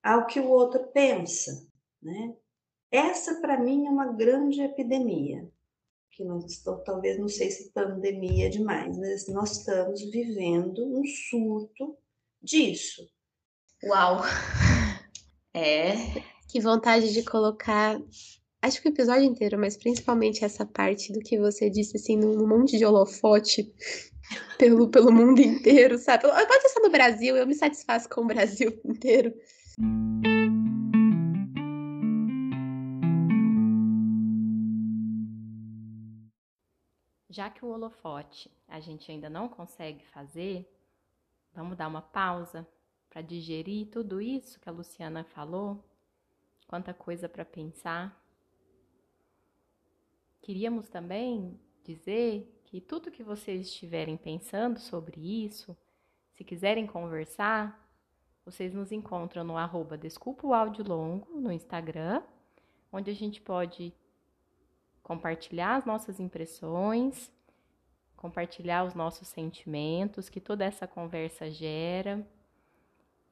S3: ao que o outro pensa, né? Essa para mim é uma grande epidemia, que nós estamos, talvez não sei se pandemia é demais, mas nós estamos vivendo um surto disso.
S2: Uau. É.
S1: Que vontade de colocar acho que o episódio inteiro, mas principalmente essa parte do que você disse, assim, num monte de holofote pelo, pelo mundo inteiro, sabe? Pode ser no Brasil, eu me satisfaço com o Brasil inteiro.
S4: Já que o holofote a gente ainda não consegue fazer, vamos dar uma pausa para digerir tudo isso que a Luciana falou? Quanta coisa para pensar. Queríamos também dizer que tudo que vocês estiverem pensando sobre isso, se quiserem conversar, vocês nos encontram no arroba Desculpa o Áudio Longo no Instagram, onde a gente pode compartilhar as nossas impressões, compartilhar os nossos sentimentos que toda essa conversa gera.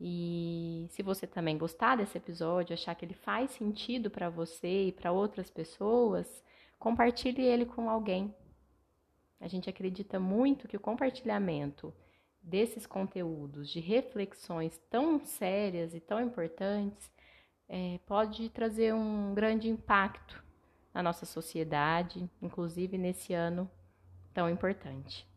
S4: E se você também gostar desse episódio, achar que ele faz sentido para você e para outras pessoas, compartilhe ele com alguém. A gente acredita muito que o compartilhamento desses conteúdos, de reflexões tão sérias e tão importantes, é, pode trazer um grande impacto na nossa sociedade, inclusive nesse ano tão importante.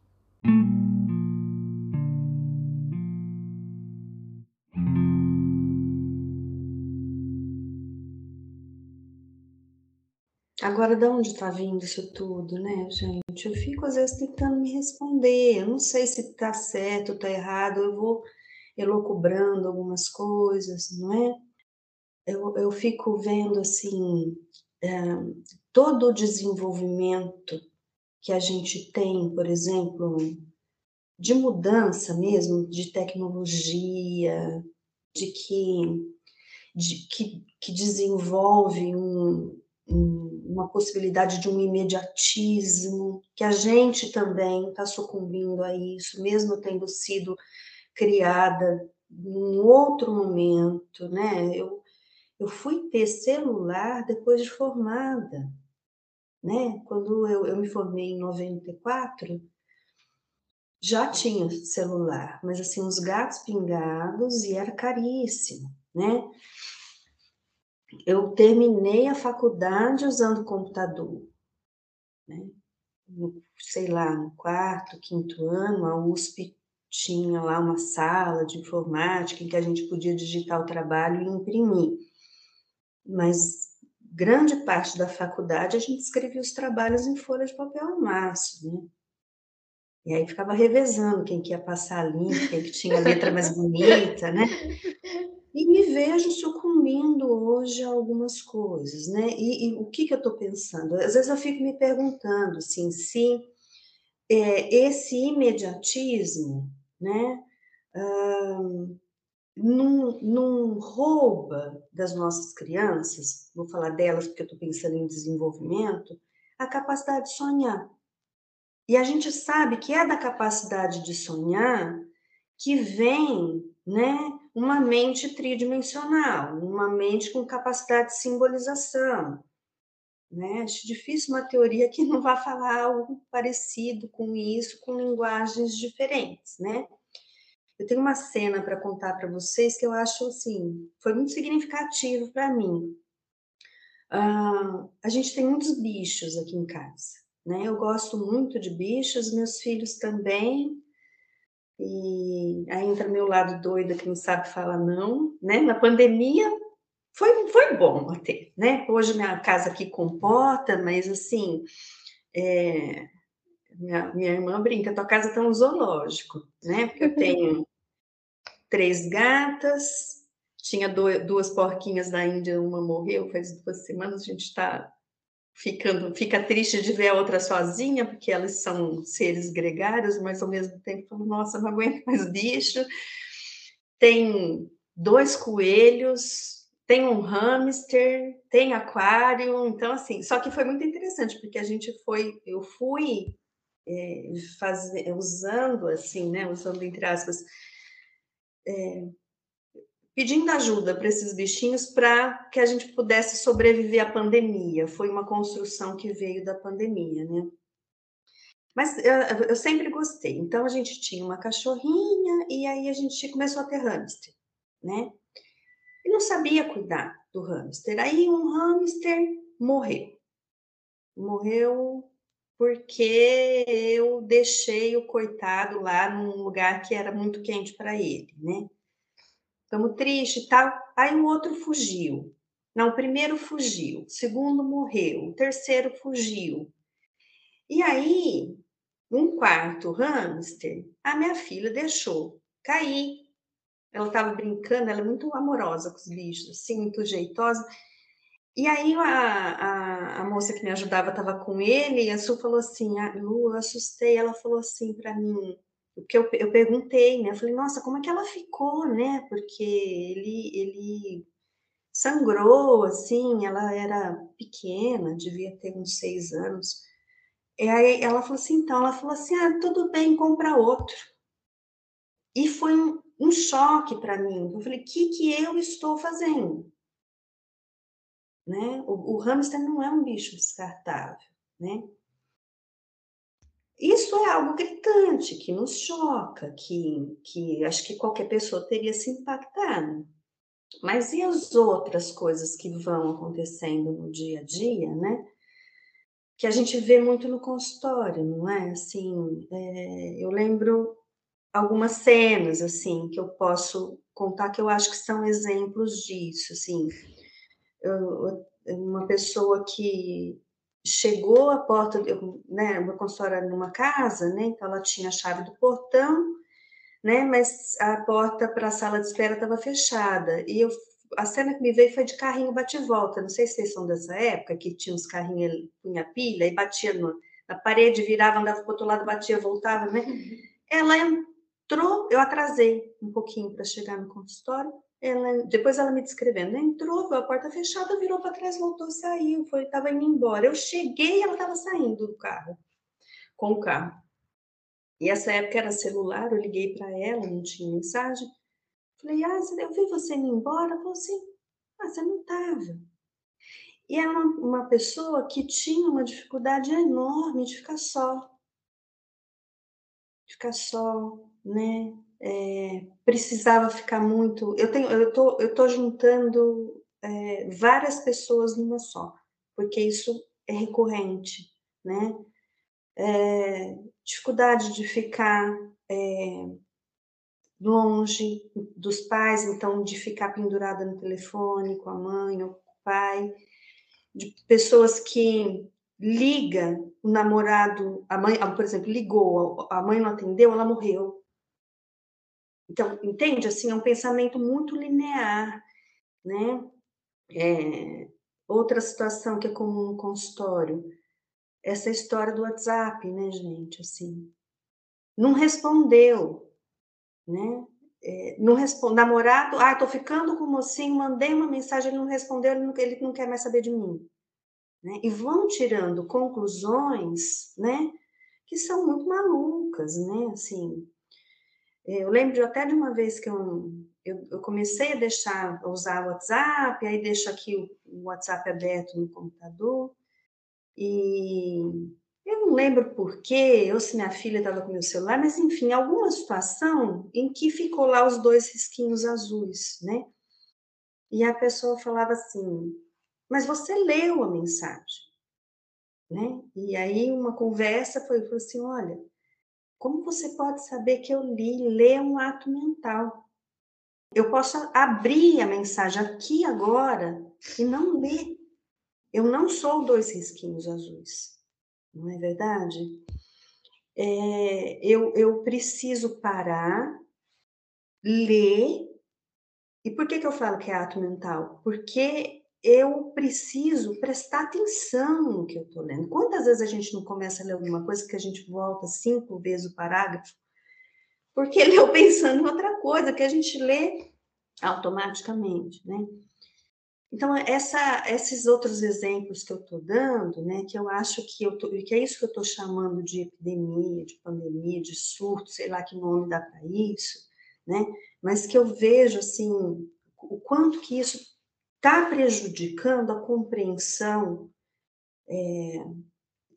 S3: Agora, de onde está vindo isso tudo, né, gente? Eu fico às vezes tentando me responder. Eu não sei se está certo ou está errado. Eu vou elocubrando algumas coisas, não é? Eu, eu fico vendo assim é, todo o desenvolvimento que a gente tem, por exemplo, de mudança mesmo, de tecnologia, de que, de, que, que desenvolve um, um, uma possibilidade de um imediatismo, que a gente também está sucumbindo a isso, mesmo tendo sido criada num outro momento, né? Eu, eu fui ter celular depois de formada né? Quando eu, eu me formei em 94, já tinha celular, mas assim, os gatos pingados e era caríssimo, né? Eu terminei a faculdade usando computador, né? No, sei lá, no quarto, quinto ano, a USP tinha lá uma sala de informática em que a gente podia digitar o trabalho e imprimir. Mas grande parte da faculdade a gente escrevia os trabalhos em folha de papel maço, né? E aí ficava revezando quem que ia passar limpo, quem que tinha a letra mais bonita, né? E me vejo sucumbindo hoje a algumas coisas, né? E, e o que, que eu estou pensando? Às vezes eu fico me perguntando, assim, se é, esse imediatismo, né? não, não rouba das nossas crianças, vou falar delas porque eu estou pensando em desenvolvimento, a capacidade de sonhar. E a gente sabe que é da capacidade de sonhar que vem né, uma mente tridimensional, uma mente com capacidade de simbolização. Né? Acho difícil uma teoria que não vá falar algo parecido com isso, com linguagens diferentes, né? Eu tenho uma cena para contar para vocês que eu acho assim, foi muito significativo para mim. Uh, a gente tem muitos bichos aqui em casa, né? Eu gosto muito de bichos, meus filhos também. E aí entra meu lado doido que não sabe falar não, né? Na pandemia foi, foi bom até, né? Hoje minha casa aqui comporta, mas assim, é, minha, minha irmã brinca, tua casa tá um zoológico, né? Porque eu tenho três gatas, tinha duas porquinhas da Índia, uma morreu faz duas semanas, a gente está ficando, fica triste de ver a outra sozinha, porque elas são seres gregários, mas ao mesmo tempo, nossa, não aguento mais bicho. Tem dois coelhos, tem um hamster, tem aquário, então assim, só que foi muito interessante, porque a gente foi, eu fui é, fazer, usando assim, né, usando entre aspas, é, pedindo ajuda para esses bichinhos para que a gente pudesse sobreviver à pandemia. Foi uma construção que veio da pandemia, né? Mas eu, eu, sempre gostei. Então a gente tinha uma cachorrinha e aí a gente começou a ter hamster, né? E não sabia cuidar do hamster. Aí um hamster morreu. Morreu porque eu deixei o coitado lá num lugar que era muito quente para ele, né? Estamos triste e tal. Aí o outro fugiu. Não, o primeiro fugiu, o segundo morreu, o terceiro fugiu. E aí, um quarto hamster, a minha filha deixou cair. Ela estava brincando, ela é muito amorosa com os bichos, assim, muito jeitosa. E aí a, a, a, moça que me ajudava estava com ele e a Su falou assim, ah, Lu, eu assustei. Ela falou assim para mim, porque eu, eu perguntei, né? Eu falei, nossa, como é que ela ficou, né? Porque ele, ele sangrou, assim, ela era pequena, devia ter uns seis anos. E aí ela falou assim, então, ela falou assim, ah, tudo bem, compra outro. E foi um, um choque para mim. Eu falei, o que, que eu estou fazendo? Né? O, o hamster não é um bicho descartável, né? Isso é algo gritante, que nos choca, que, que acho que qualquer pessoa teria se impactado. Mas e as outras coisas que vão acontecendo no dia a dia, né? Que a gente vê muito no consultório, não é? Assim, é, eu lembro algumas cenas, assim, que eu posso contar que eu acho que são exemplos disso, assim. Eu, uma pessoa que chegou à porta, eu, né, uma consultora numa casa, né, então ela tinha a chave do portão, né, mas a porta para a sala de espera estava fechada, e eu, a cena que me veio foi de carrinho bate-volta, não sei se vocês são dessa época, que tinha uns carrinhos, punha pilha e batia no, na parede, virava, andava para o outro lado, batia, voltava, né, ela entrou, eu atrasei um pouquinho para chegar no consultório, ela, depois ela me descrevendo, entrou, viu a porta fechada, virou para trás, voltou, saiu, foi, estava indo embora. Eu cheguei, ela estava saindo do carro, com o carro. E essa época era celular, eu liguei para ela, não tinha mensagem. Falei, ah, eu vi você indo embora. Falou assim, ah, você não estava. E era uma, uma pessoa que tinha uma dificuldade enorme de ficar só. Ficar só, né? É, precisava ficar muito. Eu tenho, eu tô, eu tô juntando é, várias pessoas numa só, porque isso é recorrente, né? É, dificuldade de ficar longe dos pais, então de ficar pendurada no telefone com a mãe ou com o pai, de pessoas que liga o namorado, a mãe, por exemplo, ligou, a mãe não atendeu, ela morreu. Então, entende? Assim, é um pensamento muito linear, né? É, outra situação que é comum no consultório, essa história do WhatsApp, né, gente? Assim, não respondeu, né? É, não responde, namorado, ah, tô ficando com o mocinho, mandei uma mensagem, ele não respondeu, ele não, ele não quer mais saber de mim. Né? E vão tirando conclusões, né, que são muito malucas, né, assim, eu lembro até de uma vez que eu, eu, eu comecei a deixar, usar o WhatsApp, aí deixo aqui o, o WhatsApp aberto no computador, e eu não lembro porquê, ou se minha filha estava com meu celular, mas enfim, alguma situação em que ficou lá os dois risquinhos azuis, né? E a pessoa falava assim, mas você leu a mensagem, né? E aí uma conversa foi, foi assim, olha, como você pode saber que eu li? Ler é um ato mental. Eu posso abrir a mensagem aqui agora e não ler. Eu não sou dois risquinhos azuis, não é verdade? É, eu, eu preciso parar, ler. E por que, que eu falo que é ato mental? Porque eu preciso prestar atenção no que eu estou lendo. Quantas vezes a gente não começa a ler alguma coisa que a gente volta cinco vezes o parágrafo? Porque leu pensando em outra coisa, que a gente lê automaticamente, né? Então, essa, esses outros exemplos que eu estou dando, né, que eu acho que, eu tô, que é isso que eu estou chamando de epidemia, de pandemia, de surto, sei lá que nome dá para isso, né, mas que eu vejo, assim, o quanto que isso está prejudicando a compreensão é,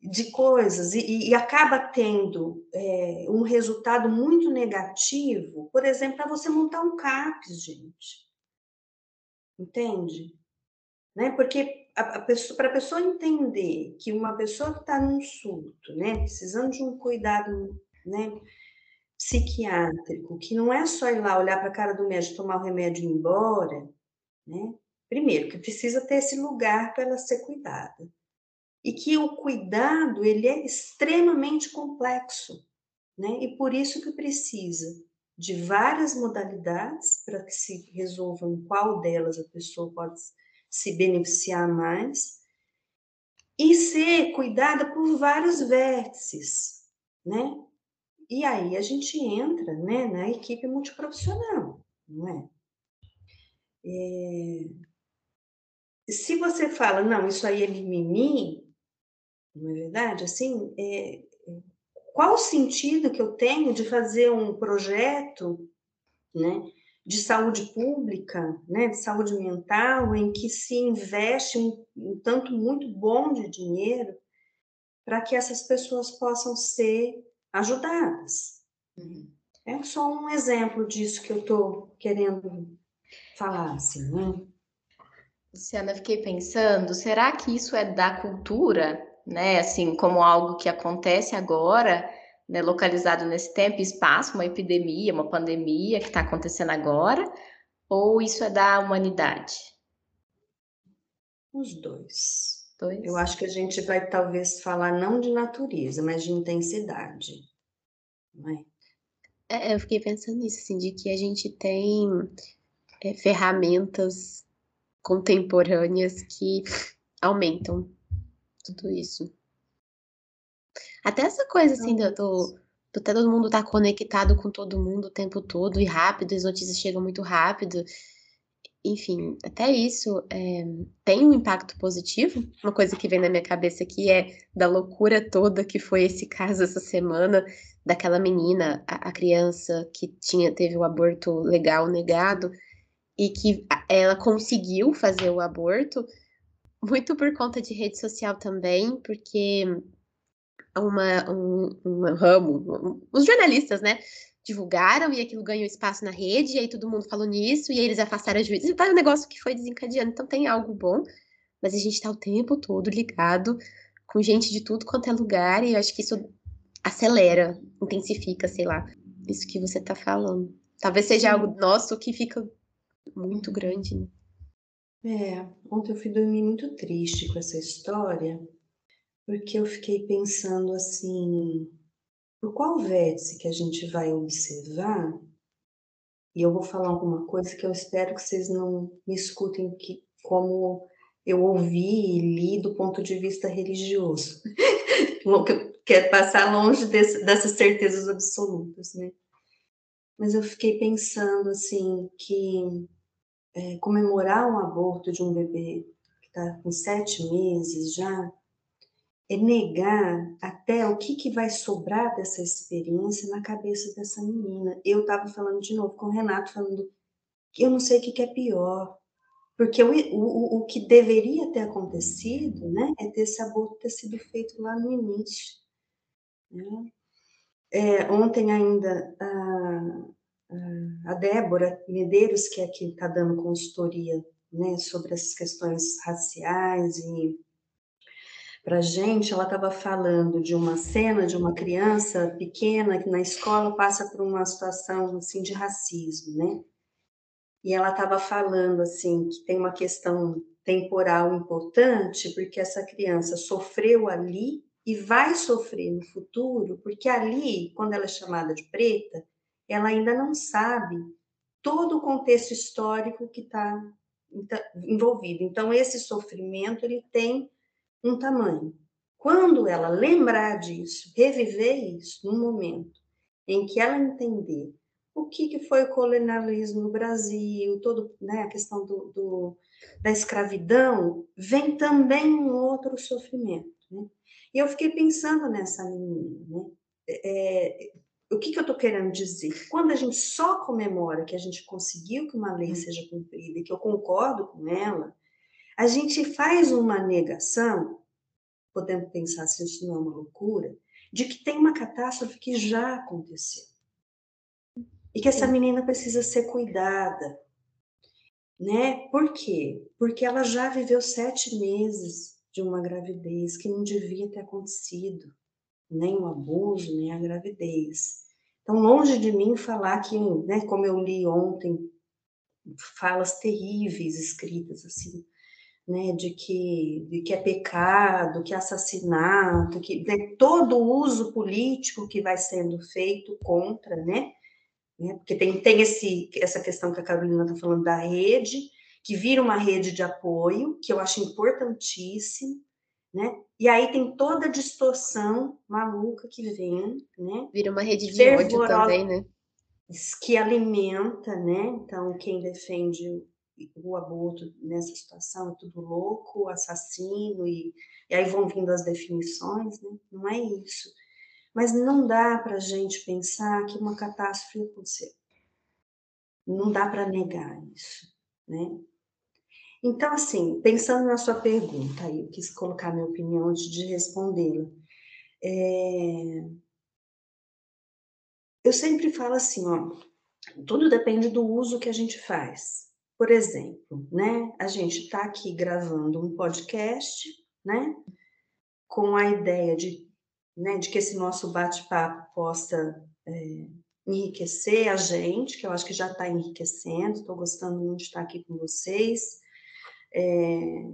S3: de coisas e, e acaba tendo é, um resultado muito negativo, por exemplo, para você montar um CAPS, gente. Entende? Né? Porque para a pessoa entender que uma pessoa que está num surto, né, precisando de um cuidado né, psiquiátrico, que não é só ir lá olhar para a cara do médico, tomar o remédio e ir embora, né? Primeiro, que precisa ter esse lugar para ela ser cuidada. E que o cuidado, ele é extremamente complexo, né? E por isso que precisa de várias modalidades para que se resolva em qual delas a pessoa pode se beneficiar mais e ser cuidada por vários vértices, né? E aí a gente entra, né, na equipe multiprofissional, não é? é se você fala, não, isso aí é mimimi, Não é verdade? Assim, é, qual o sentido que eu tenho de fazer um projeto, né, de saúde pública, né, de saúde mental, em que se investe um, um tanto muito bom de dinheiro para que essas pessoas possam ser ajudadas. Uhum. É só um exemplo disso que eu estou querendo falar, assim, né?
S2: Luciana, fiquei pensando, será que isso é da cultura, né? Assim, como algo que acontece agora, né, localizado nesse tempo e espaço, uma epidemia, uma pandemia que está acontecendo agora, ou isso é da humanidade?
S3: Os dois. dois. Eu acho que a gente vai talvez falar não de natureza, mas de intensidade. Não é?
S1: É, eu fiquei pensando nisso, assim, de que a gente tem é, ferramentas contemporâneas que aumentam tudo isso. Até essa coisa, assim, do, do, do todo mundo estar tá conectado com todo mundo o tempo todo e rápido, as notícias chegam muito rápido. Enfim, até isso é, tem um impacto positivo. Uma coisa que vem na minha cabeça aqui é da loucura toda que foi esse caso essa semana, daquela menina, a, a criança que tinha teve o aborto legal negado e que ela conseguiu fazer o aborto muito por conta de rede social também, porque uma, um, um ramo, um, os jornalistas, né, divulgaram e aquilo ganhou espaço na rede, e aí todo mundo falou nisso, e aí eles afastaram a juíza, e tá um negócio que foi desencadeando, então tem algo bom, mas a gente tá o tempo todo ligado com gente de tudo quanto é lugar, e eu acho que isso acelera, intensifica, sei lá, isso que você tá falando. Talvez seja algo nosso que fica muito grande, né?
S3: É, ontem eu fui dormir muito triste com essa história, porque eu fiquei pensando assim, por qual vértice que a gente vai observar, e eu vou falar alguma coisa que eu espero que vocês não me escutem que, como eu ouvi e li do ponto de vista religioso. Quer passar longe desse, dessas certezas absolutas, né? Mas eu fiquei pensando assim que é, comemorar um aborto de um bebê que está com sete meses já é negar até o que, que vai sobrar dessa experiência na cabeça dessa menina. Eu estava falando de novo com o Renato, falando que eu não sei o que, que é pior. Porque o, o, o que deveria ter acontecido né, é ter esse aborto ter sido feito lá no início. Né? É, ontem ainda a, a Débora Medeiros, que é quem está dando consultoria né, sobre essas questões raciais e para gente, ela estava falando de uma cena de uma criança pequena que na escola passa por uma situação assim de racismo, né? E ela estava falando assim que tem uma questão temporal importante porque essa criança sofreu ali e vai sofrer no futuro, porque ali, quando ela é chamada de preta, ela ainda não sabe todo o contexto histórico que está envolvido. Então, esse sofrimento ele tem um tamanho. Quando ela lembrar disso, reviver isso no momento em que ela entender o que, que foi o colonialismo no Brasil, todo, né, a questão do, do, da escravidão, vem também um outro sofrimento. Né? E eu fiquei pensando nessa menina. Né? É, o que, que eu estou querendo dizer? Quando a gente só comemora que a gente conseguiu que uma lei hum. seja cumprida e que eu concordo com ela, a gente faz uma negação, podemos pensar se isso não é uma loucura, de que tem uma catástrofe que já aconteceu. E que essa menina precisa ser cuidada. Né? Por quê? Porque ela já viveu sete meses de uma gravidez que não devia ter acontecido, nem o abuso, nem a gravidez. Então, longe de mim falar que, né, como eu li ontem, falas terríveis escritas assim, né, de que, de que é pecado, que é assassinato, que né, todo o uso político que vai sendo feito contra, né, né porque tem, tem esse, essa questão que a Carolina está falando da rede, que vira uma rede de apoio, que eu acho importantíssimo, né, e aí tem toda a distorção maluca que vem, né,
S1: vira uma rede de ódio também, né,
S3: que alimenta, né, então quem defende o aborto nessa situação é tudo louco, assassino, e, e aí vão vindo as definições, né? Não é isso. Mas não dá para a gente pensar que uma catástrofe aconteceu. Não dá para negar isso, né? Então, assim, pensando na sua pergunta, eu quis colocar minha opinião antes de respondê-la. É... Eu sempre falo assim, ó, tudo depende do uso que a gente faz. Por exemplo, né, a gente está aqui gravando um podcast, né, com a ideia de, né, de que esse nosso bate-papo possa é, enriquecer a gente, que eu acho que já está enriquecendo, estou gostando muito de estar aqui com vocês. É,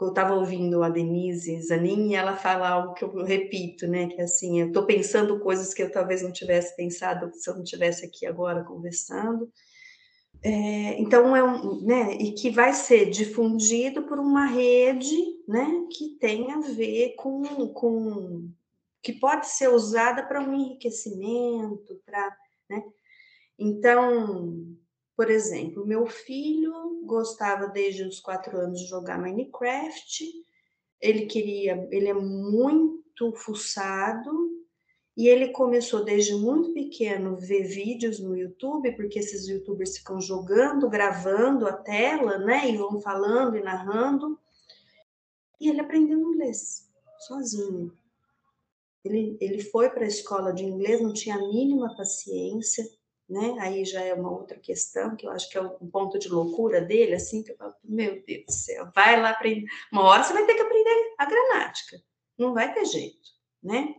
S3: eu estava ouvindo a Denise Zanin, ela fala algo que eu repito, né? Que é assim, eu estou pensando coisas que eu talvez não tivesse pensado se eu não estivesse aqui agora conversando. É, então é um, né? E que vai ser difundido por uma rede, né? Que tem a ver com, com que pode ser usada para um enriquecimento, para, né? Então, por exemplo, meu filho gostava desde os quatro anos de jogar Minecraft. Ele queria, ele é muito fuçado e ele começou desde muito pequeno ver vídeos no YouTube, porque esses YouTubers ficam jogando, gravando a tela, né, e vão falando e narrando. E ele aprendeu inglês sozinho. Ele, ele foi para a escola de inglês, não tinha a mínima paciência né? Aí já é uma outra questão, que eu acho que é um ponto de loucura dele, assim, que eu falo, meu Deus do céu, vai lá aprender. Uma hora você vai ter que aprender a gramática. Não vai ter jeito, né?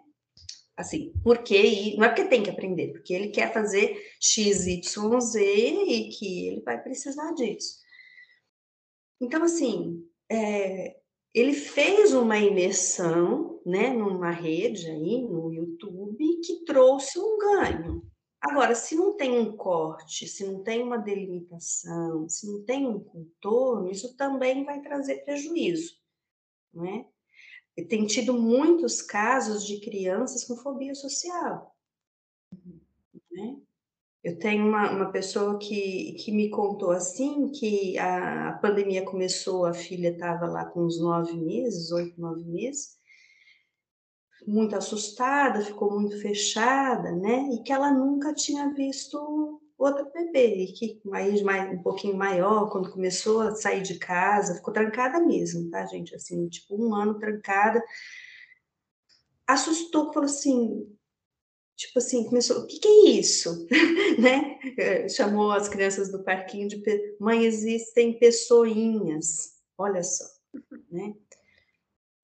S3: Assim, porque, não é porque tem que aprender, porque ele quer fazer X, Y, Z e que ele vai precisar disso. Então, assim, é, ele fez uma imersão, né, numa rede aí, no YouTube, que trouxe um ganho, Agora, se não tem um corte, se não tem uma delimitação, se não tem um contorno, isso também vai trazer prejuízo, não é? E tem tido muitos casos de crianças com fobia social, né? Eu tenho uma, uma pessoa que, que me contou assim que a, a pandemia começou, a filha estava lá com uns nove meses, oito, nove meses, muito assustada, ficou muito fechada, né? E que ela nunca tinha visto outra bebê, e que mais, um pouquinho maior, quando começou a sair de casa, ficou trancada mesmo, tá, gente? Assim, tipo, um ano trancada. Assustou, falou assim, tipo assim, começou, o que, que é isso? né? É, chamou as crianças do parquinho de mãe, existem pessoinhas, olha só, né?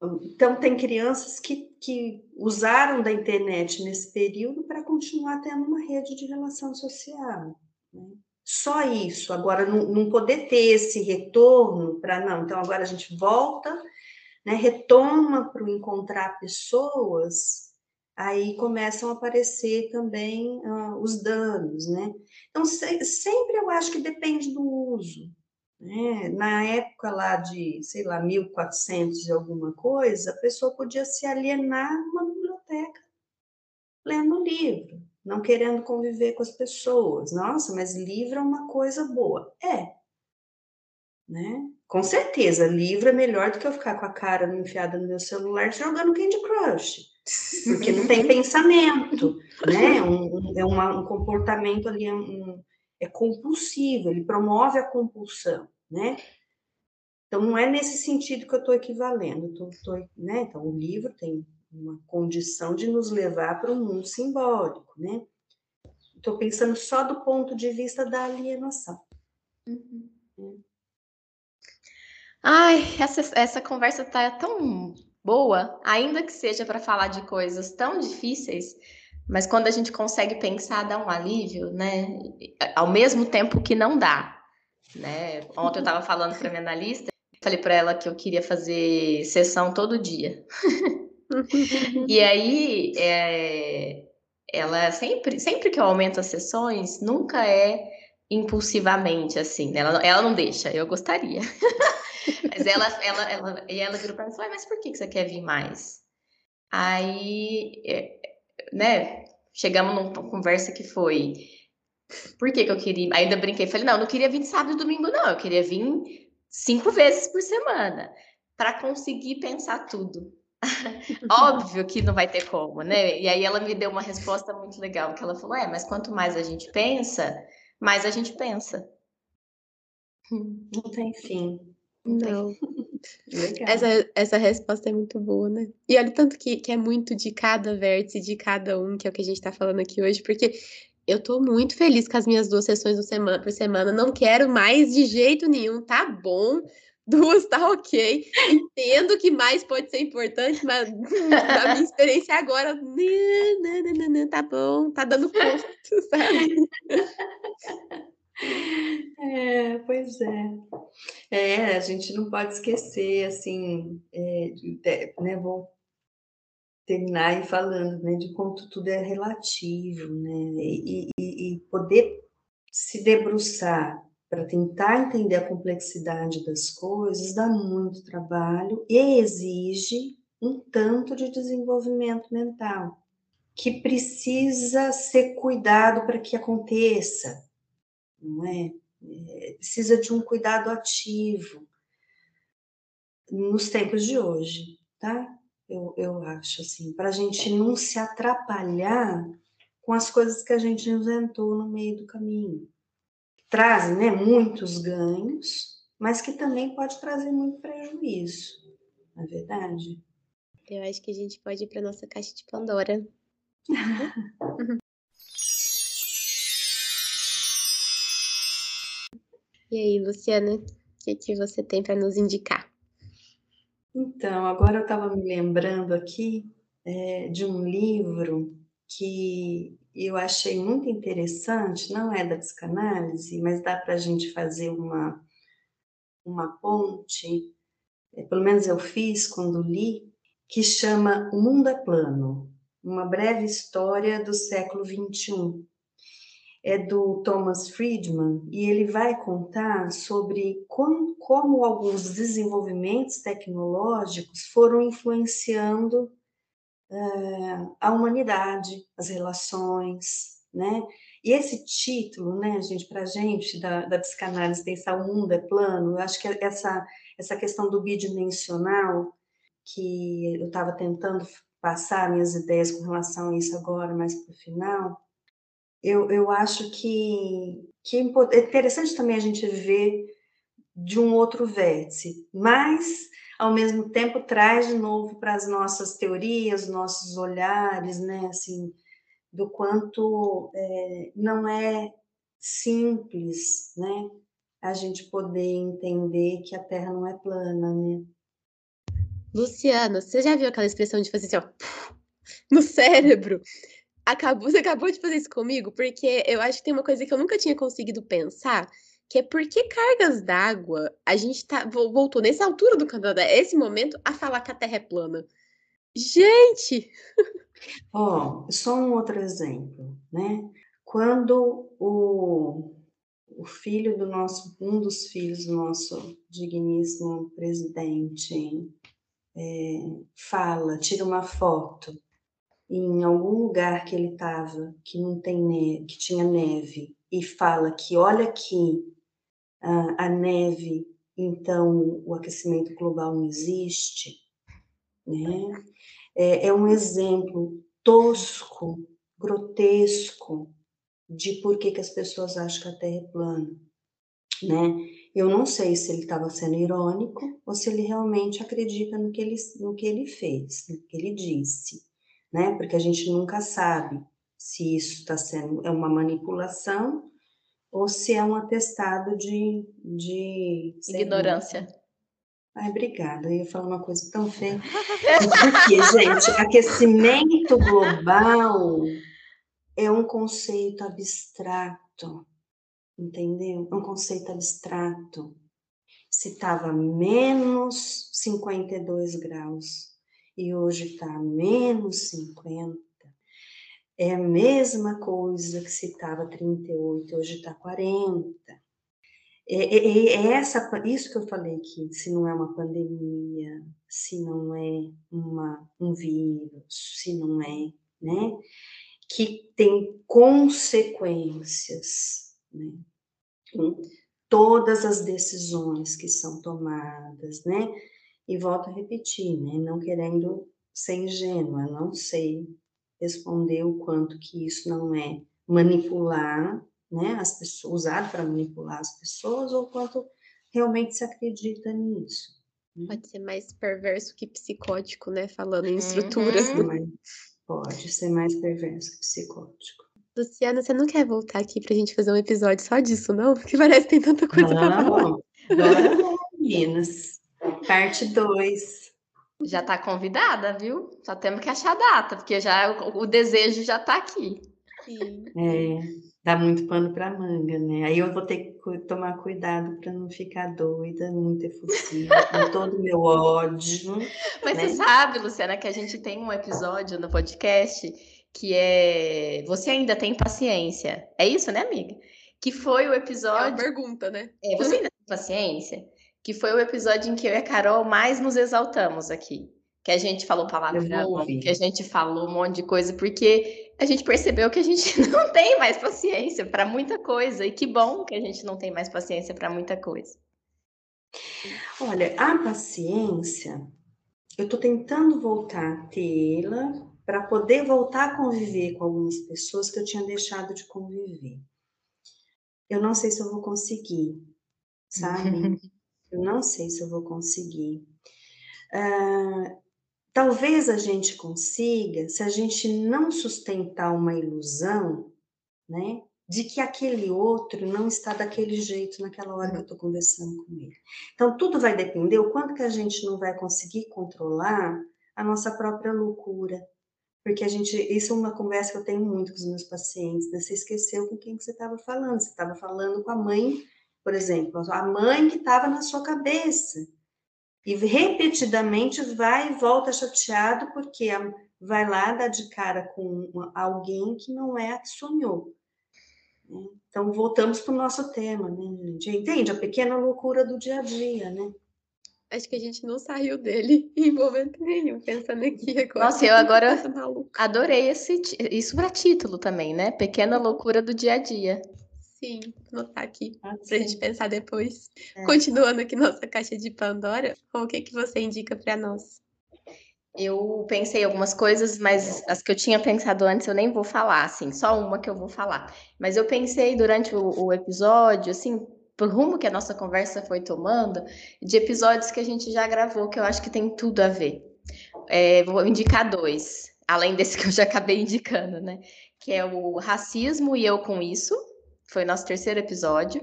S3: Então, tem crianças que, que usaram da internet nesse período para continuar tendo uma rede de relação social. Né? Só isso. Agora, não, não poder ter esse retorno para, não, então agora a gente volta, né, retoma para encontrar pessoas, aí começam a aparecer também uh, os danos, né? Então, se, sempre eu acho que depende do uso. Né? Na época lá de, sei lá, 1400 e alguma coisa, a pessoa podia se alienar numa biblioteca, lendo livro, não querendo conviver com as pessoas. Nossa, mas livro é uma coisa boa. É. Né? Com certeza, livro é melhor do que eu ficar com a cara enfiada no meu celular jogando Candy Crush. Porque não tem pensamento, né? Um, é uma, um comportamento ali, um, é compulsivo, ele promove a compulsão, né? Então, não é nesse sentido que eu estou equivalendo. Tô, tô, né? Então, o livro tem uma condição de nos levar para um mundo simbólico, né? Estou pensando só do ponto de vista da alienação. Uhum.
S2: Ai, essa, essa conversa está tão boa, ainda que seja para falar de coisas tão difíceis, mas quando a gente consegue pensar, dá um alívio, né? Ao mesmo tempo que não dá, né? Ontem eu estava falando para minha analista, falei para ela que eu queria fazer sessão todo dia. e aí, é, ela sempre, sempre que eu aumento as sessões, nunca é impulsivamente assim, né? ela, ela não deixa, eu gostaria. mas ela, ela, ela, e ela virou para mim e falou, mas por que, que você quer vir mais? Aí é, né, chegamos numa conversa que foi Por que, que eu queria? Ainda brinquei, falei, não, eu não queria vir sábado e domingo, não. Eu queria vir cinco vezes por semana para conseguir pensar tudo. Óbvio que não vai ter como, né? E aí ela me deu uma resposta muito legal, que ela falou: é, mas quanto mais a gente pensa, mais a gente pensa.
S3: Não tem fim.
S1: Não. essa, essa resposta é muito boa, né? E olha tanto que, que é muito de cada vértice, de cada um, que é o que a gente tá falando aqui hoje, porque eu tô muito feliz com as minhas duas sessões semana, por semana. Não quero mais de jeito nenhum, tá bom? Duas tá ok. Entendo que mais pode ser importante, mas a minha experiência agora, não, não, não, não, tá bom, tá dando conta, sabe?
S3: É, pois é. É, a gente não pode esquecer, assim, é, de, né, vou terminar aí falando, né, de quanto tudo é relativo, né, e, e, e poder se debruçar para tentar entender a complexidade das coisas dá muito trabalho e exige um tanto de desenvolvimento mental que precisa ser cuidado para que aconteça, não é? é? Precisa de um cuidado ativo nos tempos de hoje, tá? Eu, eu acho assim, para a gente não se atrapalhar com as coisas que a gente inventou no meio do caminho trazem né, muitos ganhos, mas que também pode trazer muito prejuízo, não é verdade?
S1: Eu acho que a gente pode ir para nossa caixa de Pandora. e aí, Luciana, o que, que você tem para nos indicar?
S3: Então, agora eu estava me lembrando aqui é, de um livro que eu achei muito interessante, não é da psicanálise, mas dá para a gente fazer uma, uma ponte, é, pelo menos eu fiz quando li, que chama O Mundo é Plano, uma breve história do século XXI. É do Thomas Friedman e ele vai contar sobre como, como alguns desenvolvimentos tecnológicos foram influenciando uh, a humanidade, as relações, né? E esse título, né, gente, para gente da, da psicanálise pensar o mundo é plano, eu acho que essa, essa questão do bidimensional, que eu estava tentando passar minhas ideias com relação a isso agora, mais para o final, eu, eu acho que, que é, é interessante também a gente ver de um outro vértice, mas ao mesmo tempo traz de novo para as nossas teorias, nossos olhares, né, assim, do quanto é, não é simples, né, a gente poder entender que a Terra não é plana, né.
S1: Luciana, você já viu aquela expressão de fazer assim, ó, no cérebro? Acabou, você acabou de fazer isso comigo, porque eu acho que tem uma coisa que eu nunca tinha conseguido pensar, que é porque cargas d'água, a gente tá, voltou nessa altura do Canadá, esse momento, a falar que a Terra é plana. Gente!
S3: Ó, oh, só um outro exemplo, né? Quando o, o filho do nosso, um dos filhos do nosso digníssimo presidente é, fala, tira uma foto em algum lugar que ele estava, que não tem neve, que tinha neve, e fala que olha aqui, a, a neve, então o aquecimento global não existe, né? É, é um exemplo tosco, grotesco de por que, que as pessoas acham que a Terra é plana, né? Eu não sei se ele estava sendo irônico ou se ele realmente acredita no que ele, no que ele fez, no que ele disse, né? Porque a gente nunca sabe se isso está sendo é uma manipulação ou se é um atestado de. de
S2: Ignorância.
S3: Ai, obrigada. Eu ia falar uma coisa tão feia. Porque, gente, aquecimento global é um conceito abstrato, entendeu? É um conceito abstrato. Se estava menos 52 graus e hoje está menos 50, é a mesma coisa que se estava 38, hoje está 40. É, é, é, essa, isso que eu falei que se não é uma pandemia, se não é uma, um vírus, se não é, né? que tem consequências né, em todas as decisões que são tomadas, né? E volto a repetir, né? Não querendo ser ingênua, não sei responder o quanto que isso não é manipular, né? As pessoas, usado para manipular as pessoas, ou quanto realmente se acredita nisso.
S1: Né? Pode ser mais perverso que psicótico, né? Falando em estruturas.
S3: Uhum. Pode ser mais perverso que psicótico.
S1: Luciana, você não quer voltar aqui pra gente fazer um episódio só disso, não? Porque parece que tem tanta coisa não, pra falar.
S3: Bora, meninas. Parte 2.
S2: Já tá convidada, viu? Só temos que achar data, porque já o, o desejo já tá aqui.
S3: Sim. É, dá muito pano para manga, né? Aí eu vou ter que tomar cuidado para não ficar doida, muito efusiva, com todo o meu ódio.
S2: Mas né? você sabe, Luciana, que a gente tem um episódio no podcast que é Você ainda tem paciência. É isso, né, amiga? Que foi o episódio. É
S1: uma pergunta, né?
S2: É, você ainda tem paciência? Que foi o episódio em que eu e a Carol mais nos exaltamos aqui. Que a gente falou palavrão, que a gente falou um monte de coisa, porque a gente percebeu que a gente não tem mais paciência para muita coisa. E que bom que a gente não tem mais paciência para muita coisa.
S3: Olha, a paciência, eu estou tentando voltar a tê-la para poder voltar a conviver com algumas pessoas que eu tinha deixado de conviver. Eu não sei se eu vou conseguir, sabe? eu não sei se eu vou conseguir. Uh, talvez a gente consiga se a gente não sustentar uma ilusão, né? De que aquele outro não está daquele jeito naquela hora que eu estou conversando com ele. Então, tudo vai depender o quanto que a gente não vai conseguir controlar a nossa própria loucura, porque a gente, isso é uma conversa que eu tenho muito com os meus pacientes, né? você esqueceu com quem que você estava falando, você estava falando com a mãe, por exemplo, a mãe que estava na sua cabeça, e repetidamente vai e volta chateado porque vai lá dar de cara com alguém que não é a que sonhou. Né? Então, voltamos para o nosso tema, né, gente? Entende? A pequena loucura do dia a dia, né?
S1: Acho que a gente não saiu dele em momento nenhum, pensando aqui agora.
S2: Nossa, eu agora adorei esse, isso para título também, né? Pequena loucura do dia a dia.
S1: Sim, vou anotar aqui ah, para a gente pensar depois. É. Continuando aqui nossa caixa de Pandora, o que, que você indica para nós?
S2: Eu pensei algumas coisas, mas as que eu tinha pensado antes eu nem vou falar, assim, só uma que eu vou falar. Mas eu pensei durante o, o episódio, assim, por rumo que a nossa conversa foi tomando, de episódios que a gente já gravou, que eu acho que tem tudo a ver. É, vou indicar dois, além desse que eu já acabei indicando, né? Que é o Racismo e Eu com Isso, foi nosso terceiro episódio.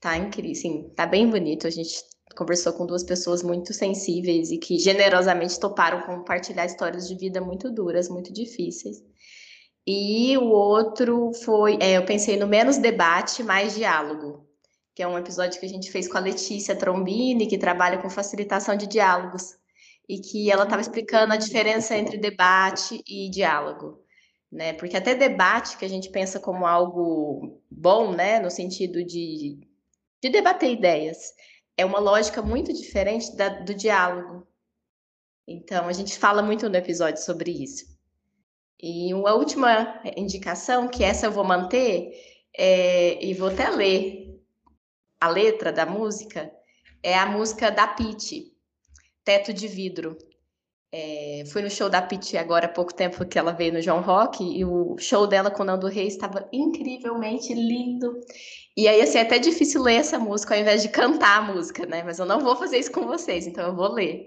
S2: Tá incrível, sim, tá bem bonito. A gente conversou com duas pessoas muito sensíveis e que generosamente toparam compartilhar histórias de vida muito duras, muito difíceis. E o outro foi, é, eu pensei no menos debate, mais diálogo, que é um episódio que a gente fez com a Letícia Trombini, que trabalha com facilitação de diálogos, e que ela estava explicando a diferença entre debate e diálogo. Né? Porque até debate, que a gente pensa como algo bom, né? no sentido de, de debater ideias, é uma lógica muito diferente da, do diálogo. Então, a gente fala muito no episódio sobre isso. E uma última indicação, que essa eu vou manter, é, e vou até ler a letra da música é a música da Pete, Teto de Vidro. É, fui no show da Pete agora há pouco tempo que ela veio no João Rock e o show dela com o Nando Reis estava incrivelmente lindo. E aí, assim, é até difícil ler essa música ao invés de cantar a música, né? Mas eu não vou fazer isso com vocês, então eu vou ler.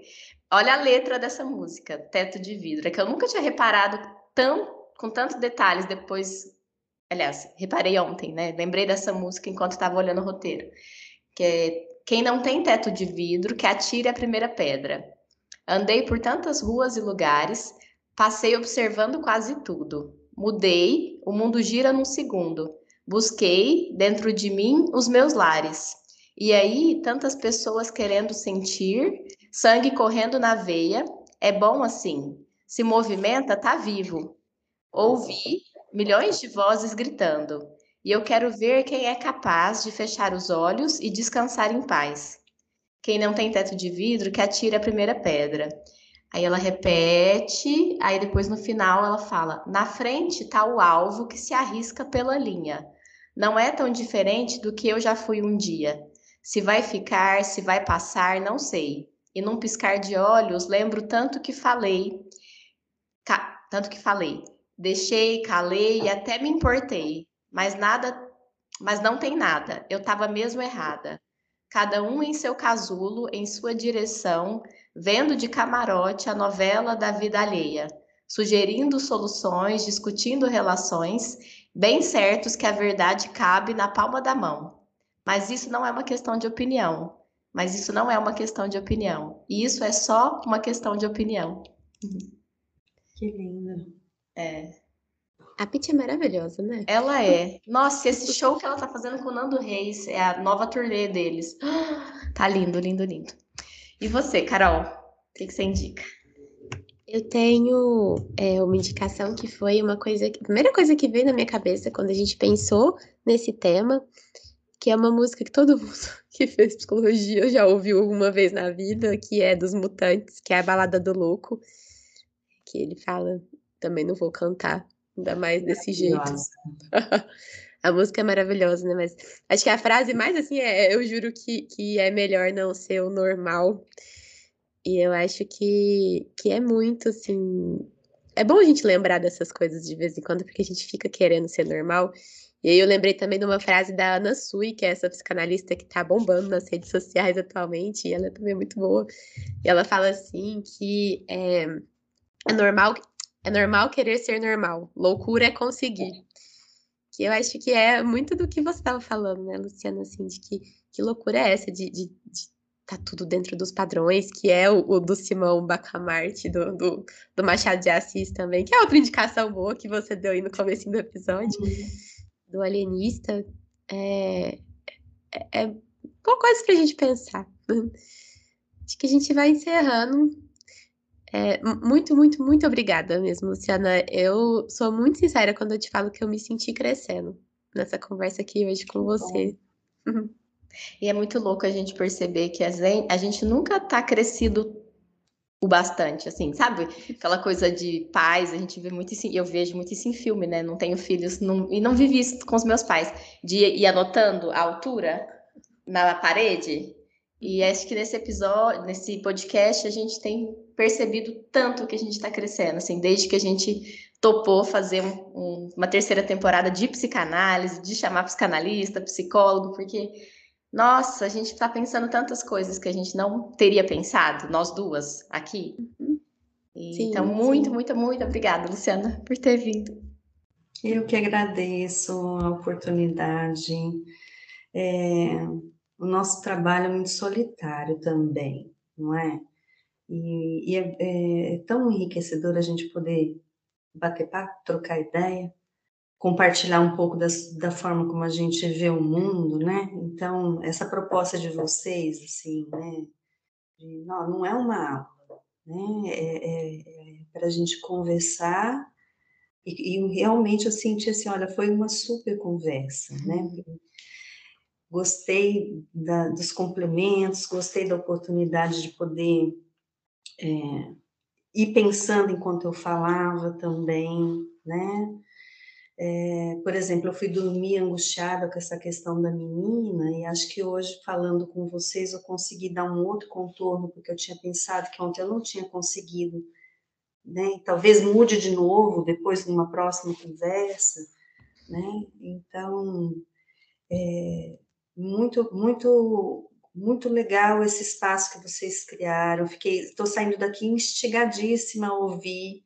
S2: Olha a letra dessa música, Teto de Vidro, é que eu nunca tinha reparado tão, com tantos detalhes depois Aliás, reparei ontem, né? Lembrei dessa música enquanto estava olhando o roteiro. Que é Quem não tem teto de vidro, que atire a primeira pedra. Andei por tantas ruas e lugares, passei observando quase tudo. Mudei, o mundo gira num segundo. Busquei, dentro de mim, os meus lares. E aí, tantas pessoas querendo sentir, sangue correndo na veia, é bom assim. Se movimenta, tá vivo. Ouvi, milhões de vozes gritando, e eu quero ver quem é capaz de fechar os olhos e descansar em paz. Quem não tem teto de vidro, que atire a primeira pedra. Aí ela repete, aí depois no final ela fala: na frente está o alvo que se arrisca pela linha. Não é tão diferente do que eu já fui um dia. Se vai ficar, se vai passar, não sei. E num piscar de olhos, lembro tanto que falei, ca... tanto que falei. Deixei, calei e até me importei, mas nada, mas não tem nada. Eu estava mesmo errada. Cada um em seu casulo, em sua direção, vendo de camarote a novela da vida alheia, sugerindo soluções, discutindo relações, bem certos que a verdade cabe na palma da mão. Mas isso não é uma questão de opinião. Mas isso não é uma questão de opinião. E isso é só uma questão de opinião.
S3: Que linda.
S2: É.
S1: A Pitty é maravilhosa, né?
S2: Ela é. Nossa, esse show que ela tá fazendo com o Nando Reis é a nova turnê deles. Tá lindo, lindo, lindo. E você, Carol? O que, que você indica?
S1: Eu tenho é, uma indicação que foi uma coisa. A primeira coisa que veio na minha cabeça quando a gente pensou nesse tema, que é uma música que todo mundo que fez psicologia já ouviu alguma vez na vida, que é dos Mutantes, que é a Balada do Louco, que ele fala, também não vou cantar, ainda mais desse jeito. a música é maravilhosa, né? Mas acho que a frase mais assim é: Eu juro que, que é melhor não ser o normal. E eu acho que, que é muito assim. É bom a gente lembrar dessas coisas de vez em quando, porque a gente fica querendo ser normal. E aí eu lembrei também de uma frase da Ana Sui, que é essa psicanalista que tá bombando nas redes sociais atualmente, e ela é também muito boa. E ela fala assim que é, é normal é normal querer ser normal. Loucura é conseguir. Que eu acho que é muito do que você estava falando, né, Luciana? Assim, de que, que loucura é essa de, de, de tá tudo dentro dos padrões, que é o, o do Simão Bacamarte, do, do, do, Machado de Assis também, que é outra indicação boa que você deu aí no começo do episódio, uhum. do alienista. É, é, é uma coisa pra gente pensar. Acho que a gente vai encerrando. É, muito, muito, muito obrigada mesmo, Luciana. Eu sou muito sincera quando eu te falo que eu me senti crescendo nessa conversa aqui hoje com você.
S2: E é muito louco a gente perceber que a gente, a gente nunca tá crescido o bastante, assim, sabe? Aquela coisa de pais, a gente vê muito isso, eu vejo muito isso em filme, né? Não tenho filhos não, e não vivi isso com os meus pais, de ir anotando a altura na parede. E acho que nesse episódio, nesse podcast, a gente tem percebido tanto que a gente está crescendo, assim, desde que a gente topou fazer um, um, uma terceira temporada de psicanálise, de chamar psicanalista, psicólogo, porque, nossa, a gente está pensando tantas coisas que a gente não teria pensado, nós duas, aqui. Uhum. E, sim, então, muito, sim. muito, muito obrigada, Luciana, por ter vindo.
S3: Eu que agradeço a oportunidade. É o nosso trabalho é muito solitário também, não é? E, e é, é, é, tão enriquecedor a gente poder bater papo, trocar ideia, compartilhar um pouco das, da forma como a gente vê o mundo, né? Então, essa proposta de vocês, assim, né? De, não, não é uma aula, né? É, é, é para a gente conversar e, e, realmente eu senti assim, olha, foi uma super conversa, né? Gostei da, dos complementos, gostei da oportunidade de poder é, ir pensando enquanto eu falava também, né? É, por exemplo, eu fui dormir angustiada com essa questão da menina e acho que hoje, falando com vocês, eu consegui dar um outro contorno, porque eu tinha pensado que ontem eu não tinha conseguido, né? Talvez mude de novo depois de uma próxima conversa, né? Então, é, muito, muito, muito legal esse espaço que vocês criaram. Fiquei, estou saindo daqui instigadíssima a ouvir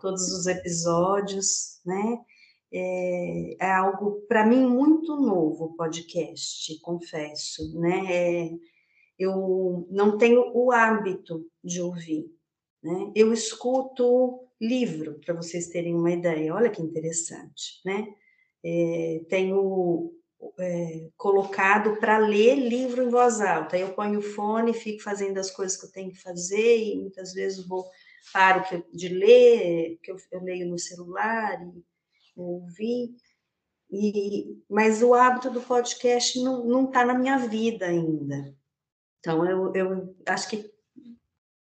S3: todos os episódios, né? É, é algo para mim muito novo o podcast, confesso, né? É, eu não tenho o hábito de ouvir, né? Eu escuto livro para vocês terem uma ideia. Olha que interessante, né? É, tenho é, colocado para ler livro em voz alta. Eu ponho o fone, fico fazendo as coisas que eu tenho que fazer e muitas vezes vou paro de ler, que eu, eu leio no celular e ouvir. E, mas o hábito do podcast não está na minha vida ainda. Então, eu, eu acho que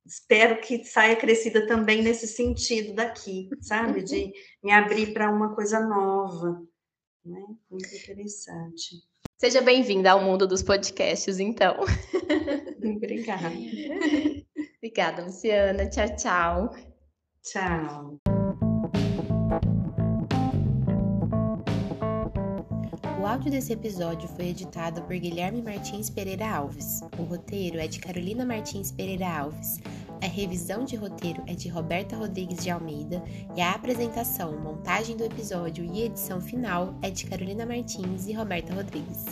S3: espero que saia crescida também nesse sentido daqui, sabe? De me abrir para uma coisa nova, né? Muito interessante.
S2: Seja bem-vinda ao mundo dos podcasts, então.
S3: Obrigada.
S2: Obrigada, Luciana. Tchau, tchau.
S3: Tchau.
S1: O áudio desse episódio foi editado por Guilherme Martins Pereira Alves. O roteiro é de Carolina Martins Pereira Alves. A revisão de roteiro é de Roberta Rodrigues de Almeida e a apresentação, montagem do episódio e edição final é de Carolina Martins e Roberta Rodrigues.